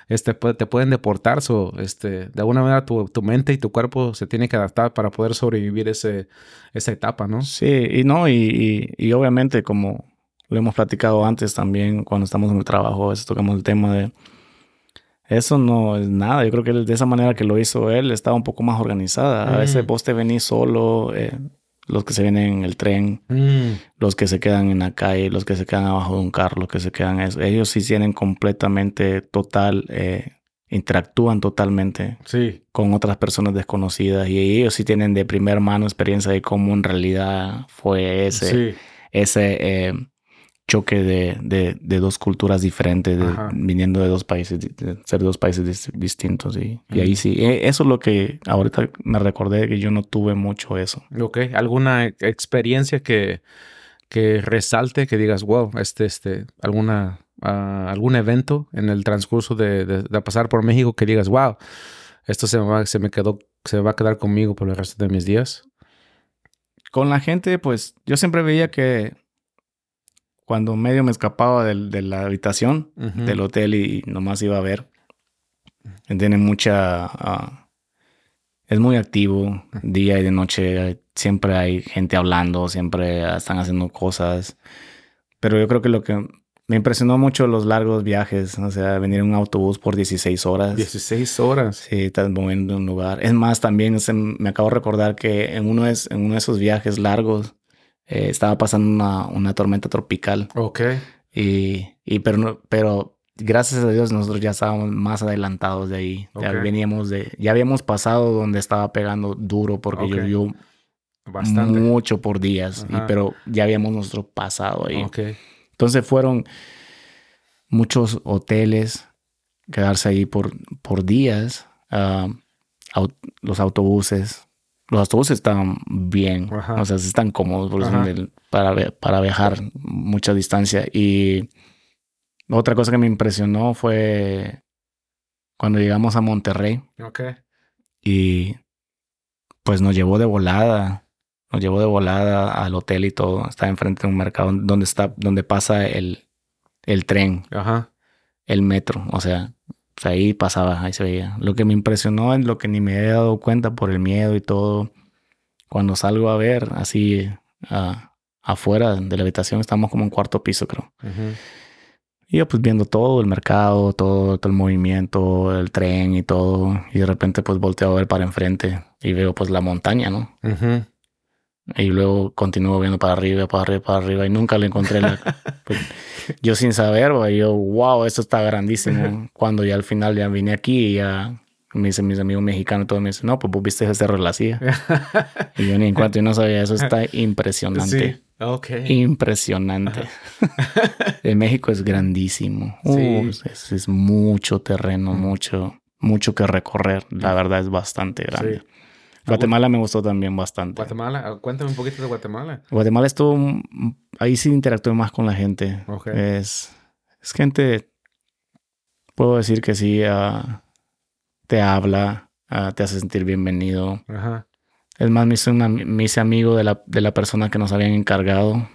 este, te pueden deportar, so, este, de alguna manera tu, tu, mente y tu cuerpo se tienen que adaptar para poder sobrevivir ese, esa etapa, ¿no? Sí, y no, y, y, y obviamente como lo hemos platicado antes también cuando estamos en el trabajo, a veces tocamos el tema de eso no es nada. Yo creo que de esa manera que lo hizo él estaba un poco más organizada. A veces mm. vos te venís solo, eh, los que se vienen en el tren, mm. los que se quedan en la calle, los que se quedan abajo de un carro, los que se quedan... Ellos sí tienen completamente total... Eh, interactúan totalmente sí. con otras personas desconocidas y ellos sí tienen de primera mano experiencia de cómo en realidad fue ese, ese eh, choque de, de, dos culturas diferentes, viniendo de dos países, de ser dos países distintos. Y, y, ahí sí, e, eso es lo que ahorita me recordé que yo no tuve mucho eso. Ok, ¿alguna experiencia que, que resalte, que digas, wow, este, este, alguna, ah, algún evento en el transcurso de, de, pasar por México que digas, wow, esto se me, se me quedó, se va a quedar conmigo por el resto de mis días? Con la gente, pues yo siempre veía que cuando medio me escapaba de la habitación del hotel y nomás iba a ver. Tiene mucha... Ah, es muy activo, día y de noche. Siempre hay gente hablando, siempre están haciendo cosas. Pero yo creo que lo que me impresionó mucho los largos viajes, o sea, venir en un autobús por 16 horas. 16 horas. Sí, estás moviendo un lugar. Es más, también me acabo de recordar que en uno, en uno de esos viajes largos eh, estaba pasando una, tormenta tropical. Ok. Y, y pero, pero gracias a Dios nosotros ya estábamos más adelantados de ahí. Ya veníamos de, ya habíamos pasado donde estaba pegando duro porque llovió Bastante. mucho por días, y, pero ya habíamos nosotros pasado ahí. Okay. Entonces fueron muchos hoteles, quedarse ahí por, por días, ah, los autobuses, los autobuses están bien, o sea, están cómodos para, para viajar mucha distancia. Y otra cosa que me impresionó fue cuando llegamos a Monterrey. Ok. Y pues nos llevó de volada, nos llevó de volada al hotel y todo. Está enfrente de un mercado donde está, donde pasa el, el tren, Ajá. el metro, o sea, ahí pasaba, ahí se veía. Lo que me impresionó es lo que ni me había dado cuenta por el miedo y todo. Cuando salgo a ver así afuera de la habitación, estamos como en cuarto piso, creo. Y yo pues viendo todo el mercado, todo, todo el movimiento, el tren y todo. Y de repente pues volteo a ver para enfrente y veo pues la montaña, ¿no? Ujú. Y luego continúo viendo para arriba, para arriba, para arriba y nunca le encontré. La, (laughs) pues, yo sin saber, güey, yo, wow, esto está grandísimo. (laughs) Cuando ya al final ya vine aquí y ya me dicen mis amigos mexicanos, todos me dicen, no, pues vos viste ese cerro de la silla. (laughs) y yo ni en cuanto yo no sabía, eso está impresionante. Sí. Ok. Impresionante. en México es grandísimo. Sí. Uh, es, es mucho terreno, mucho, mucho que recorrer. La verdad es bastante grande. Sí. Guatemala me gustó también bastante. Guatemala, cuéntame un poquito de Guatemala. Guatemala estuvo, ahí sí interactué más con la gente. Ok. Es, es gente, puedo decir que sí, ah, te habla, ah, te hace sentir bienvenido. Ajá. Es más, me hice, una- me hice amigo de la, de la persona que nos habían encargado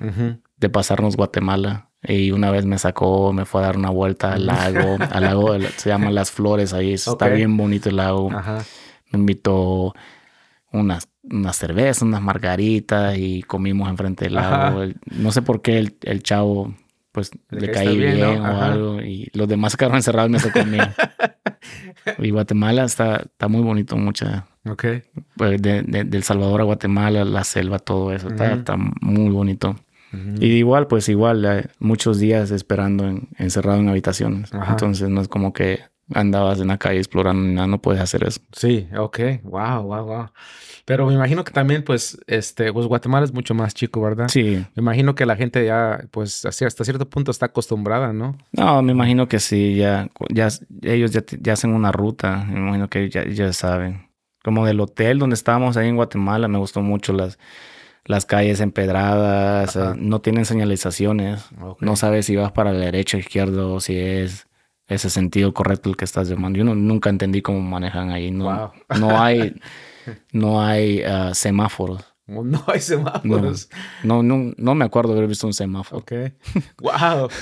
de pasarnos Guatemala. Y una vez me sacó, me fue a dar una vuelta al lago, al lago, se llama Las Flores, ahí está bien bonito el lago. Ajá. Me invitó unas, unas cervezas, unas margaritas y comimos enfrente del lago. El- no sé por qué el, el chavo pues Le le, caí bien, bien, ¿no? o algo y los demás se quedaron encerrados y me tocó mí. y Guatemala está, está muy bonito, mucha Ok. pues, de, de- del Salvador a Guatemala, la selva, todo eso, está, Ujú. está muy bonito. Ujú. Y igual, pues igual, eh, muchos días esperando en- encerrado en habitaciones. Ajá. Entonces no es como que andabas en la calle explorando, nada, no puedes hacer eso. Sí, ok. Wow, wow, wow. Pero me imagino que también, pues, este, pues Guatemala es mucho más chico, ¿verdad? Sí, Me imagino que la gente ya, pues, hasta cierto punto está acostumbrada, ¿no? No, me imagino que sí, ya, ya ellos ya, ya hacen una ruta, me imagino que ya, ya saben. Como del hotel donde estábamos ahí en Guatemala, me gustó mucho las, las calles empedradas, Ajá. eh, no tienen señalizaciones, Ok. no sabes si vas para la derecha o izquierda o si es ese sentido correcto el que estás llamando. Yo no- nunca entendí cómo manejan ahí, no, Wow. no hay, (laughs) no hay ah, semáforos. No hay semáforos. No, no, no me acuerdo de haber visto un semáforo. Ok. Wow. (laughs)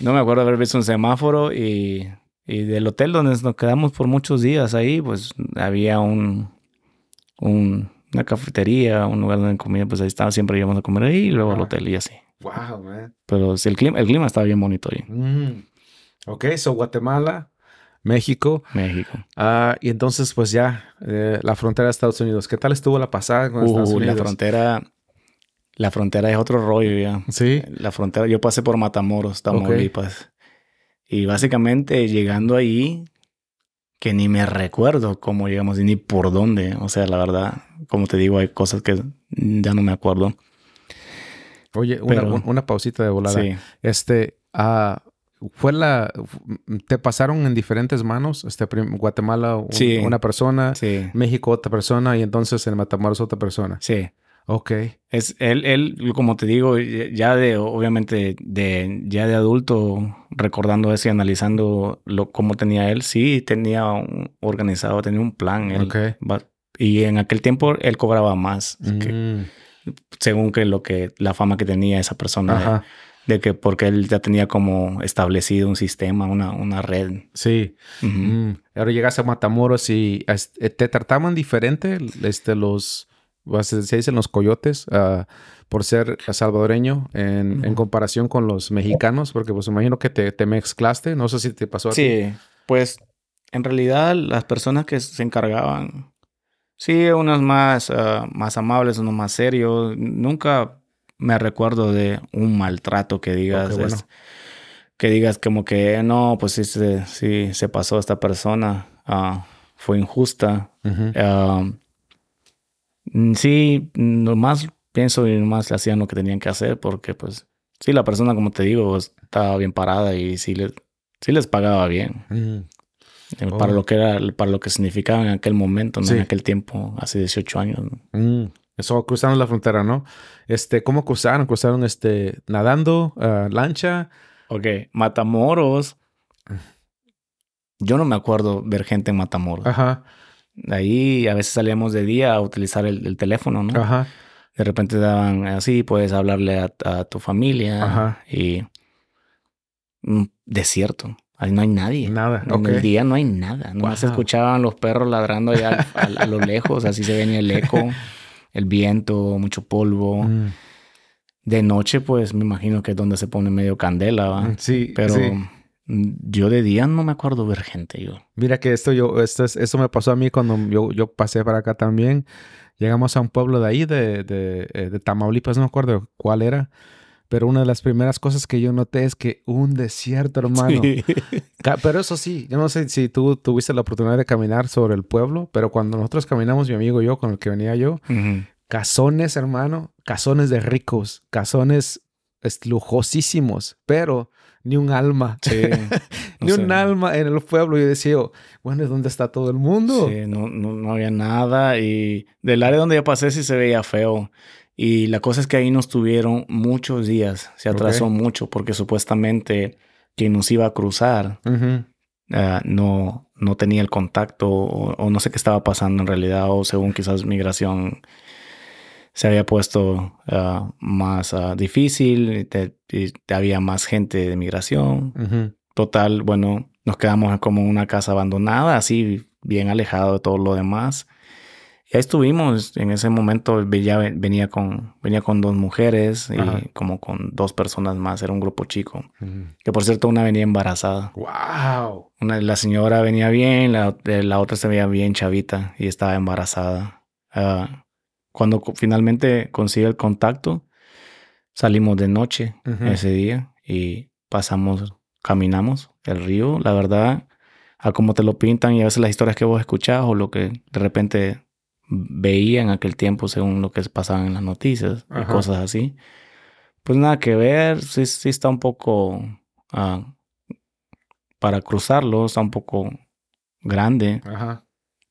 No me acuerdo haber visto un semáforo y, y del hotel donde nos quedamos por muchos días ahí, pues había un, un- una cafetería, un lugar donde comida, pues ahí estaba, siempre íbamos a comer ahí y luego al hotel y así. wow, man. Pero sí, el clima, el clima estaba bien bonito ahí, Mm. Ok, so Guatemala, México. México. Ah, y entonces, pues ya, eh, la frontera de Estados Unidos. ¿Qué tal estuvo la pasada con Estados Uh, Unidos? la frontera, la frontera es otro rollo ya. Sí. La frontera, yo pasé por Matamoros, Tamaulipas. Y básicamente llegando ahí, que ni me recuerdo cómo llegamos y ni por dónde. O sea, la verdad, como te digo, hay cosas que ya no me acuerdo. Oye, una, Pero- un- una pausita de volada. Sí. Este, ah, fue la, te pasaron en diferentes manos. Este, Guatemala, un- Sí. una persona, Sí. México otra persona y entonces en Matamoros otra persona. Sí. Ok. Es él, él, como te digo, ya de, obviamente, de, ya de adulto, recordando eso y analizando lo, cómo tenía él, sí, tenía un, organizado, tenía un plan. Él, Ok. va- y en aquel tiempo él cobraba más, que- Mm, según que lo que, la fama que tenía esa persona, Ajá. de, que porque él ya tenía como establecido un sistema, una, una red. Sí. Mm. Ahora llegas a Matamoros y este, te trataban diferente este, los, pues, se dicen los coyotes, ah, por ser salvadoreño en, en comparación con los mexicanos, porque pues imagino que te, te mezclaste, no sé si te pasó a ti. Sí, pues en realidad las personas que se encargaban, sí, unos más, ah, más amables, unos más serios. Nunca me recuerdo de un maltrato que digas, Ok, bueno. es- que digas como que no, pues sí, se- sí, se pasó esta persona, ah, fue injusta. Ujú. Ah, mm, sí, nomás pienso y nomás hacían lo que tenían que hacer porque pues sí, la persona, como te digo, estaba bien parada y sí les, sí les pagaba bien. Eh, Oh. Para lo que era, para lo que significaba en aquel momento, ¿no? Sí. en aquel tiempo, hace 18 años. ¿no? Mm. Eso, cruzaron la frontera, ¿no? Este, ¿cómo cruzaron? ¿Cruzaron este, nadando, ah, lancha? Ok, Matamoros. Yo no me acuerdo ver gente en Matamoros. Ajá, Ahí a veces salíamos de día a utilizar el, el teléfono, ¿no? ajá. De repente daban así, puedes hablarle a, a tu familia Ajá. y mm, desierto. Ahí no hay nadie. Nada, En ok. el día no hay nada. No se escuchaban los perros ladrando allá a, a lo lejos, así se venía el eco, (laughs) el viento, mucho polvo. Mm. De noche, pues me imagino que es donde se pone medio candela, ¿va? Sí, Pero sí. mm, yo de día no me acuerdo ver gente, yo. Mira que esto yo, esto es, eso me pasó a mí cuando yo, yo pasé para acá también. Llegamos a un pueblo de ahí, de, de, eh, de Tamaulipas, no me acuerdo cuál era. Pero una de las primeras cosas que yo noté es que un desierto, hermano. Sí. Pero eso sí, yo no sé si tú tuviste la oportunidad de caminar sobre el pueblo, pero cuando nosotros caminamos, mi amigo y yo, con el que venía yo, Ujú. casones, hermano, casones de ricos, casones es, lujosísimos, pero ni un alma, Sí. (laughs) ni No un sé. alma en el pueblo. Yo decía, bueno, ¿y dónde está todo el mundo? Sí, no, no, no había nada y del área donde yo pasé sí se veía feo. Y la cosa es que ahí nos tuvieron muchos días, se atrasó mucho porque supuestamente quien nos iba a cruzar ah, no, no tenía el contacto o, o no sé qué estaba pasando en realidad o según quizás migración se había puesto ah, más ah, difícil y, te- y había más gente de migración. Total, bueno, nos quedamos como en una casa abandonada, así bien alejado de todo lo demás. Y ahí estuvimos. En ese momento venía, venía, con, venía con dos mujeres y Ajá. como con dos personas más. Era un grupo chico. Que por cierto, una venía embarazada. Wow. Una, la señora venía bien, la, eh, la otra se veía bien chavita y estaba embarazada. Ah, cuando finalmente consigue el contacto, salimos de noche Ujú. ese día y pasamos, caminamos el río. La verdad, a cómo te lo pintan y a veces las historias que vos escuchás o lo que de repente veía en aquel tiempo según lo que pasaba en las noticias y cosas así. Pues nada que ver, sí, sí está un poco... ah, para cruzarlo está un poco grande, Ajá.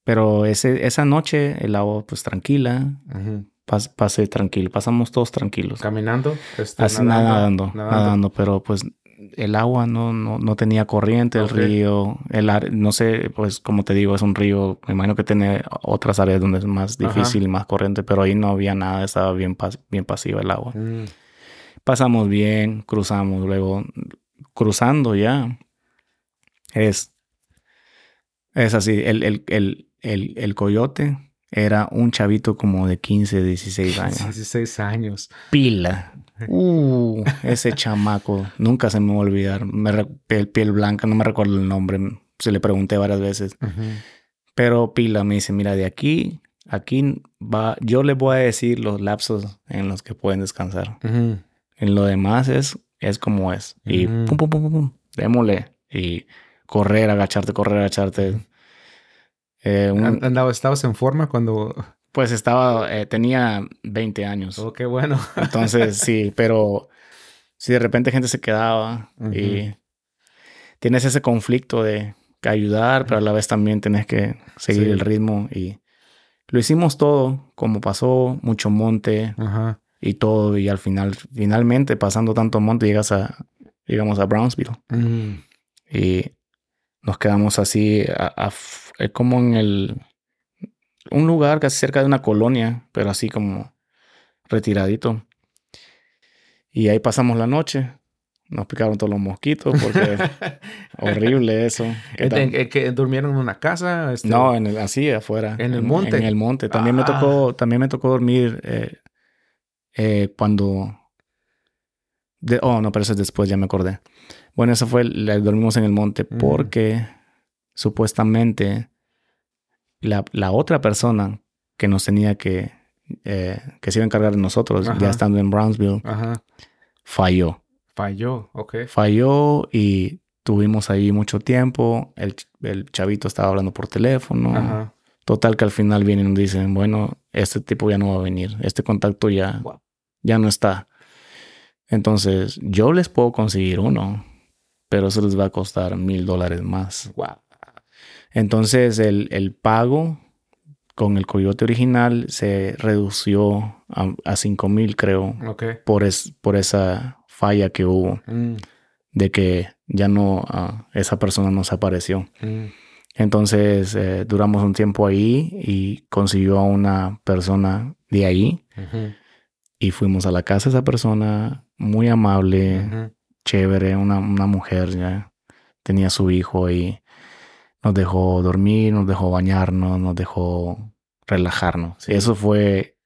pero ese, esa noche el agua pues tranquila, pas- pasé tranquilo, pasamos todos tranquilos. Caminando. este, Así nadando, nadando, pero pues el agua no, no, no tenía corriente, el río, el no sé, pues como te digo, es un río, me imagino que tiene otras áreas donde es más Ajá. difícil y más corriente, pero ahí no había nada, estaba bien, pas- bien pasiva el agua. Mm. Pasamos bien, cruzamos, luego cruzando ya, es, es así, el, el, el, el, el coyote era un chavito como de 15, 16 años. 16 años. Pila. Uh, ese chamaco, nunca se me va a olvidar. Me piel, piel blanca, no me recuerdo el nombre. Se le pregunté varias veces. Pero Pila me dice, mira, de aquí, aquí va, yo les voy a decir los lapsos en los que pueden descansar. Ujú. En lo demás es, es como es. Y pum, pum, pum, pum, pum, démosle. Y correr, agacharte, correr, agacharte. Eh, un- And- andaba- ¿Estabas en forma cuando...? Pues estaba, eh, tenía 20 años. Oh, qué bueno. (laughs) Entonces, sí, pero si de repente gente se quedaba y tienes ese conflicto de ayudar, pero a la vez también tienes que seguir Sí. el ritmo y lo hicimos todo como pasó, mucho monte Ajá. y todo y al final, finalmente pasando tanto monte llegas a, llegamos a Brownsville Mm. y nos quedamos así, a- eh, como en el, un lugar casi cerca de una colonia, pero así como retiradito. Y ahí pasamos la noche. Nos picaron todos los mosquitos porque (laughs) horrible eso. ¿Qué ¿En- tal? en- en que ¿Durmieron en una casa? Este- No, en el, así afuera. ¿En el monte? En el monte. También me Ah. tocó, también me tocó dormir eh, eh, cuando. de- oh, no, pero eso es después, ya me acordé. Bueno, eso fue, dormimos en el monte Mm. porque supuestamente la, la otra persona que nos tenía que, eh, que se iba a encargar de nosotros, Ajá. ya estando en Brownsville, Ajá. falló. Falló. Ok. Falló y tuvimos ahí mucho tiempo. El, el chavito estaba hablando por teléfono. Ajá. Total que al final vienen y dicen, bueno, este tipo ya no va a venir. Este contacto ya, Wow. ya no está. Entonces, yo les puedo conseguir uno, pero eso les va a costar mil dólares más. Wow. Entonces, el, el pago con el coyote original se redució a, a cinco mil, creo, Ok. por, es, por esa falla que hubo Mm. de que ya no, ah, esa persona no se apareció. Mm. Entonces eh, duramos un tiempo ahí y consiguió a una persona de ahí y fuimos a la casa de esa persona, muy amable, chévere, una, una mujer ya tenía su hijo y nos dejó dormir, nos dejó bañarnos, nos dejó relajarnos. Sí. Eso fue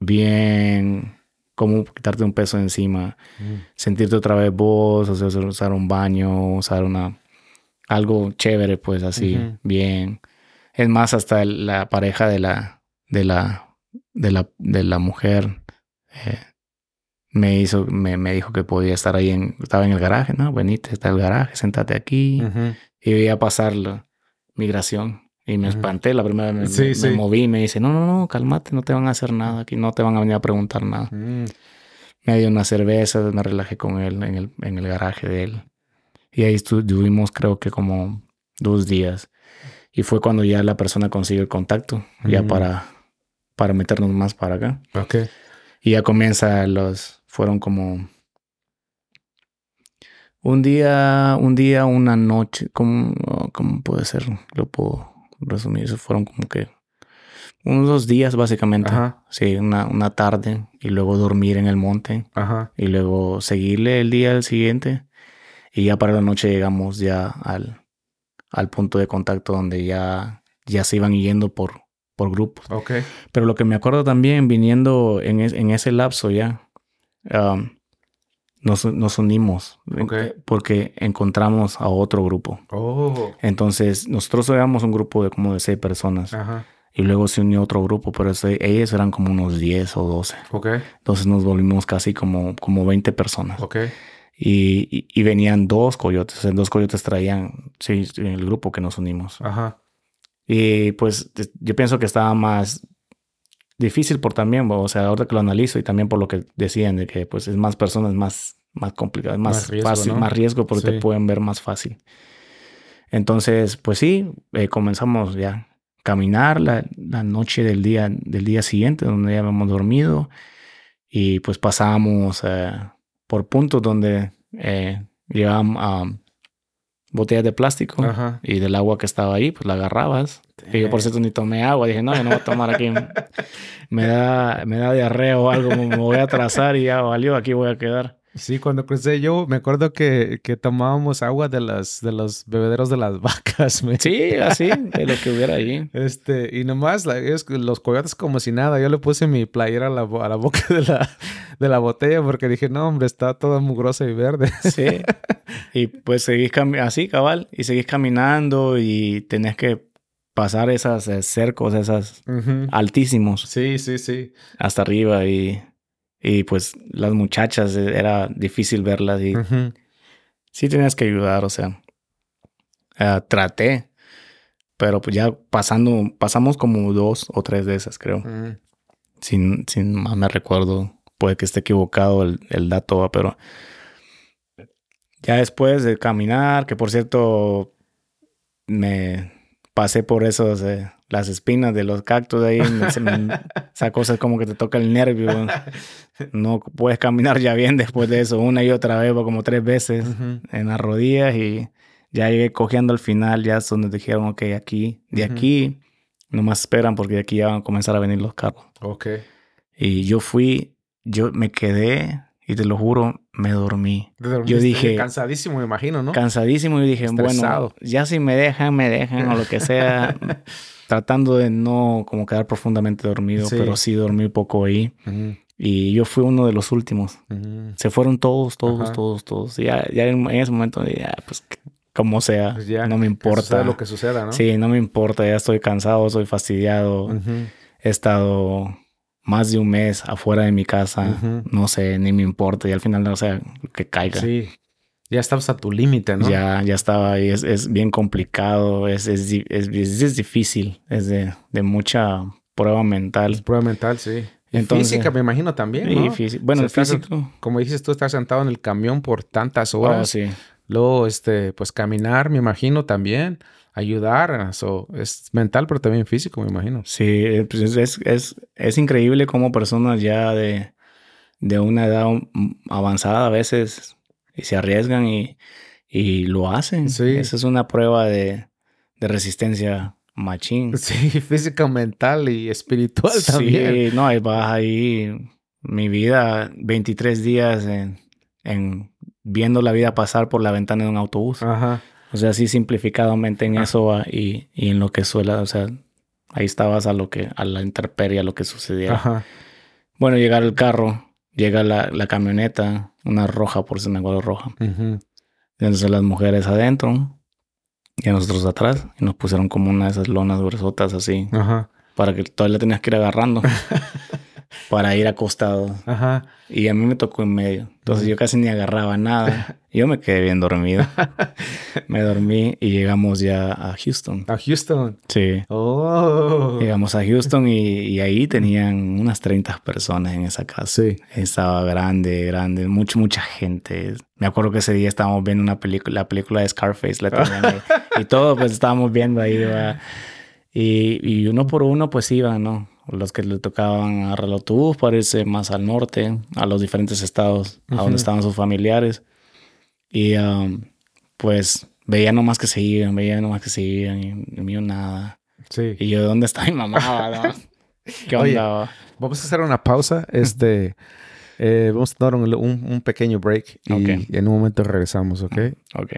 bien cómo quitarte un peso encima, Mm. sentirte otra vez vos, o sea, usar un baño, usar una algo chévere, pues así, bien. Es más, hasta la pareja de la, de la, de la, de la mujer eh, me hizo, me, me dijo que podía estar ahí en, estaba en el garaje, ¿no? Venite, está el garaje, sentate aquí. Ujú. Y veía pasar la migración. Y me espanté la primera vez. Me, Sí, me- sí. me moví y me dice, no, no, no, cálmate, no te van a hacer nada aquí, no te van a venir a preguntar nada. Mm. Me dio una cerveza, me relajé con él en el, en el garaje de él. Y ahí estu- estuvimos creo que como dos días. Y fue cuando ya la persona consiguió el contacto, ya Ujú. para, para meternos más para acá. Ok. Y ya comienza los, fueron como un día, un día, una noche, ¿cómo, cómo puede ser? Lo puedo resumir, eso fueron como que unos dos días básicamente. Ajá. Sí, una, una tarde y luego dormir en el monte Ajá. y luego seguirle el día al siguiente y ya para la noche llegamos ya al, al punto de contacto donde ya, ya se iban yendo por, por grupos. Ok. Pero lo que me acuerdo también, viniendo en, es- en ese lapso ya, um, nos, nos unimos Ok. eh, porque encontramos a otro grupo. Oh. Entonces, nosotros éramos un grupo de como de seis personas Ajá. y luego se unió otro grupo, pero ese- ellos eran como unos 10 o 12. Ok. Entonces nos volvimos casi como, como 20 personas. Ok. Y, y- y venían dos coyotes, o sea, dos coyotes traían, sí, el grupo que nos unimos. Ajá. Y pues yo pienso que estaba más difícil por también, o sea, ahora que lo analizo y también por lo que decían de que pues es más personas, más, más complicado, más, Más riesgo, fácil, ¿no? más riesgo porque Sí. te pueden ver más fácil. Entonces, pues sí, eh, comenzamos ya a caminar la, la noche del día, del día siguiente, donde ya habíamos dormido y pues pasábamos eh, por puntos donde eh, llevábamos ah, botellas de plástico Ajá. y del agua que estaba ahí, pues la agarrabas. Y yo por cierto ni tomé agua, dije, no, yo no voy a tomar aquí. (laughs) Me da, me da diarrea o algo, me voy a atrasar y ya valió, aquí voy a quedar. Sí, cuando crucé yo me acuerdo que, que tomábamos agua de las de los bebederos de las (laughs) vacas. me- Sí, así, de lo que hubiera ahí. Este, y nomás la- ellos- los coyotes como si nada. Yo le puse mi playera a la, a la boca de la, de la botella porque dije, no, hombre, está toda mugrosa y verde. Sí. Y pues seguís así, cabal, y seguís caminando y tenés que pasar esas eh, cercos, esas altísimos Sí, sí, sí. hasta arriba y, y pues las muchachas eh, era difícil verlas y sí tenías que ayudar, o sea, eh, traté, pero pues ya pasando, pasamos como dos o tres de esas, creo. Mm. Sin, sin más me recuerdo, puede que esté equivocado el, el dato, ¿va? pero ya después de caminar, que por cierto me pasé por esos, eh, las espinas de los cactus de ahí, (laughs) esa cosa es como que te toca el nervio, (laughs) no puedes caminar ya bien después de eso, una y otra vez, como tres veces en las rodillas y ya llegué cogiendo al final, ya es donde dijeron, ok, aquí, de Ujú. aquí, nomás esperan porque de aquí ya van a comenzar a venir los carros. Ok. Y yo fui, yo me quedé y te lo juro, me dormí. Dormiste dije- Cansadísimo, me imagino, ¿no? Cansadísimo y dije, Estresado. bueno, ya si me dejan, me dejan o lo que sea. (laughs) tratando de no como quedar profundamente dormido, Sí. pero sí dormí poco ahí. Y yo fui uno de los últimos. Se fueron todos, todos, Ajá. todos, todos. Y ya, ya en, ese momento, ya, pues como sea, Pues ya, no me que importa. suceda lo que suceda, ¿no? Sí, no me importa, ya estoy cansado, estoy fastidiado. He estado más de un mes afuera de mi casa, no sé, ni me importa. Y al final, o sea, que caiga. Sí. Ya estabas a tu límite, ¿no? Ya, ya estaba ahí, es, es bien complicado, es, es, es, difícil, es de, de mucha prueba Es mental. prueba mental, sí. Y física, me imagino también, Y ¿no? físi- Bueno, O el sea, estás- físico. Como dices tú, estás sentado en el camión por tantas Oh, horas. sí. Luego, este, pues caminar, me imagino también. Ayudar. So, es mental, pero también físico, me imagino. Sí, eh, pues es, es, es, increíble cómo personas ya de, de una edad avanzada a veces y se arriesgan y, y lo hacen. Sí. Esa es una prueba de, de resistencia machín. (laughs) Sí, física, mental y espiritual también. Sí, no, ahí vas ahí mi vida, 23 días en, en viendo la vida pasar por la ventana de un autobús. Ajá. O sea, así simplificadamente en Ah. eso va, y, y en lo que suele, o sea, ahí estabas a lo que, a la intemperie, a lo que sucediera. Ajá. Bueno, llegar al carro, llega la, la camioneta, una roja, por si me acuerdo roja. Entonces las mujeres adentro y a nosotros atrás. Y nos pusieron como una de esas lonas gruesotas así. Ajá. Para que todavía tenías que ir agarrando. (laughs) para ir acostado. Ajá. Y a mí me tocó en medio. Entonces yo casi ni agarraba nada. Yo me quedé bien dormido. (laughs) me dormí y llegamos ya a Houston. A Houston. Sí. Oh. Llegamos a Houston y, y ahí tenían unas 30 personas en esa casa. Sí. Estaba grande, grande, mucha, mucha gente. Me acuerdo que ese día estábamos viendo una película, la película de Scarface, la tenían ahí. (laughs) y todo pues estábamos viendo ahí, ¿verdad? Y, y uno por uno pues iban, ¿no? Los que le tocaban agarrar el autobús para irse más al norte, a los diferentes estados, a donde estaban sus familiares. Y um, pues veía nomás que se iban, veía nomás que se iban y el mío nada. Sí. Y yo, ¿dónde está mi mamá? (laughs) ¿no? ¿Qué Oye, onda? Vamos a hacer una pausa. Este, eh, vamos a dar un, un- un pequeño break y Ok. en un momento regresamos, ¿ok? Ok.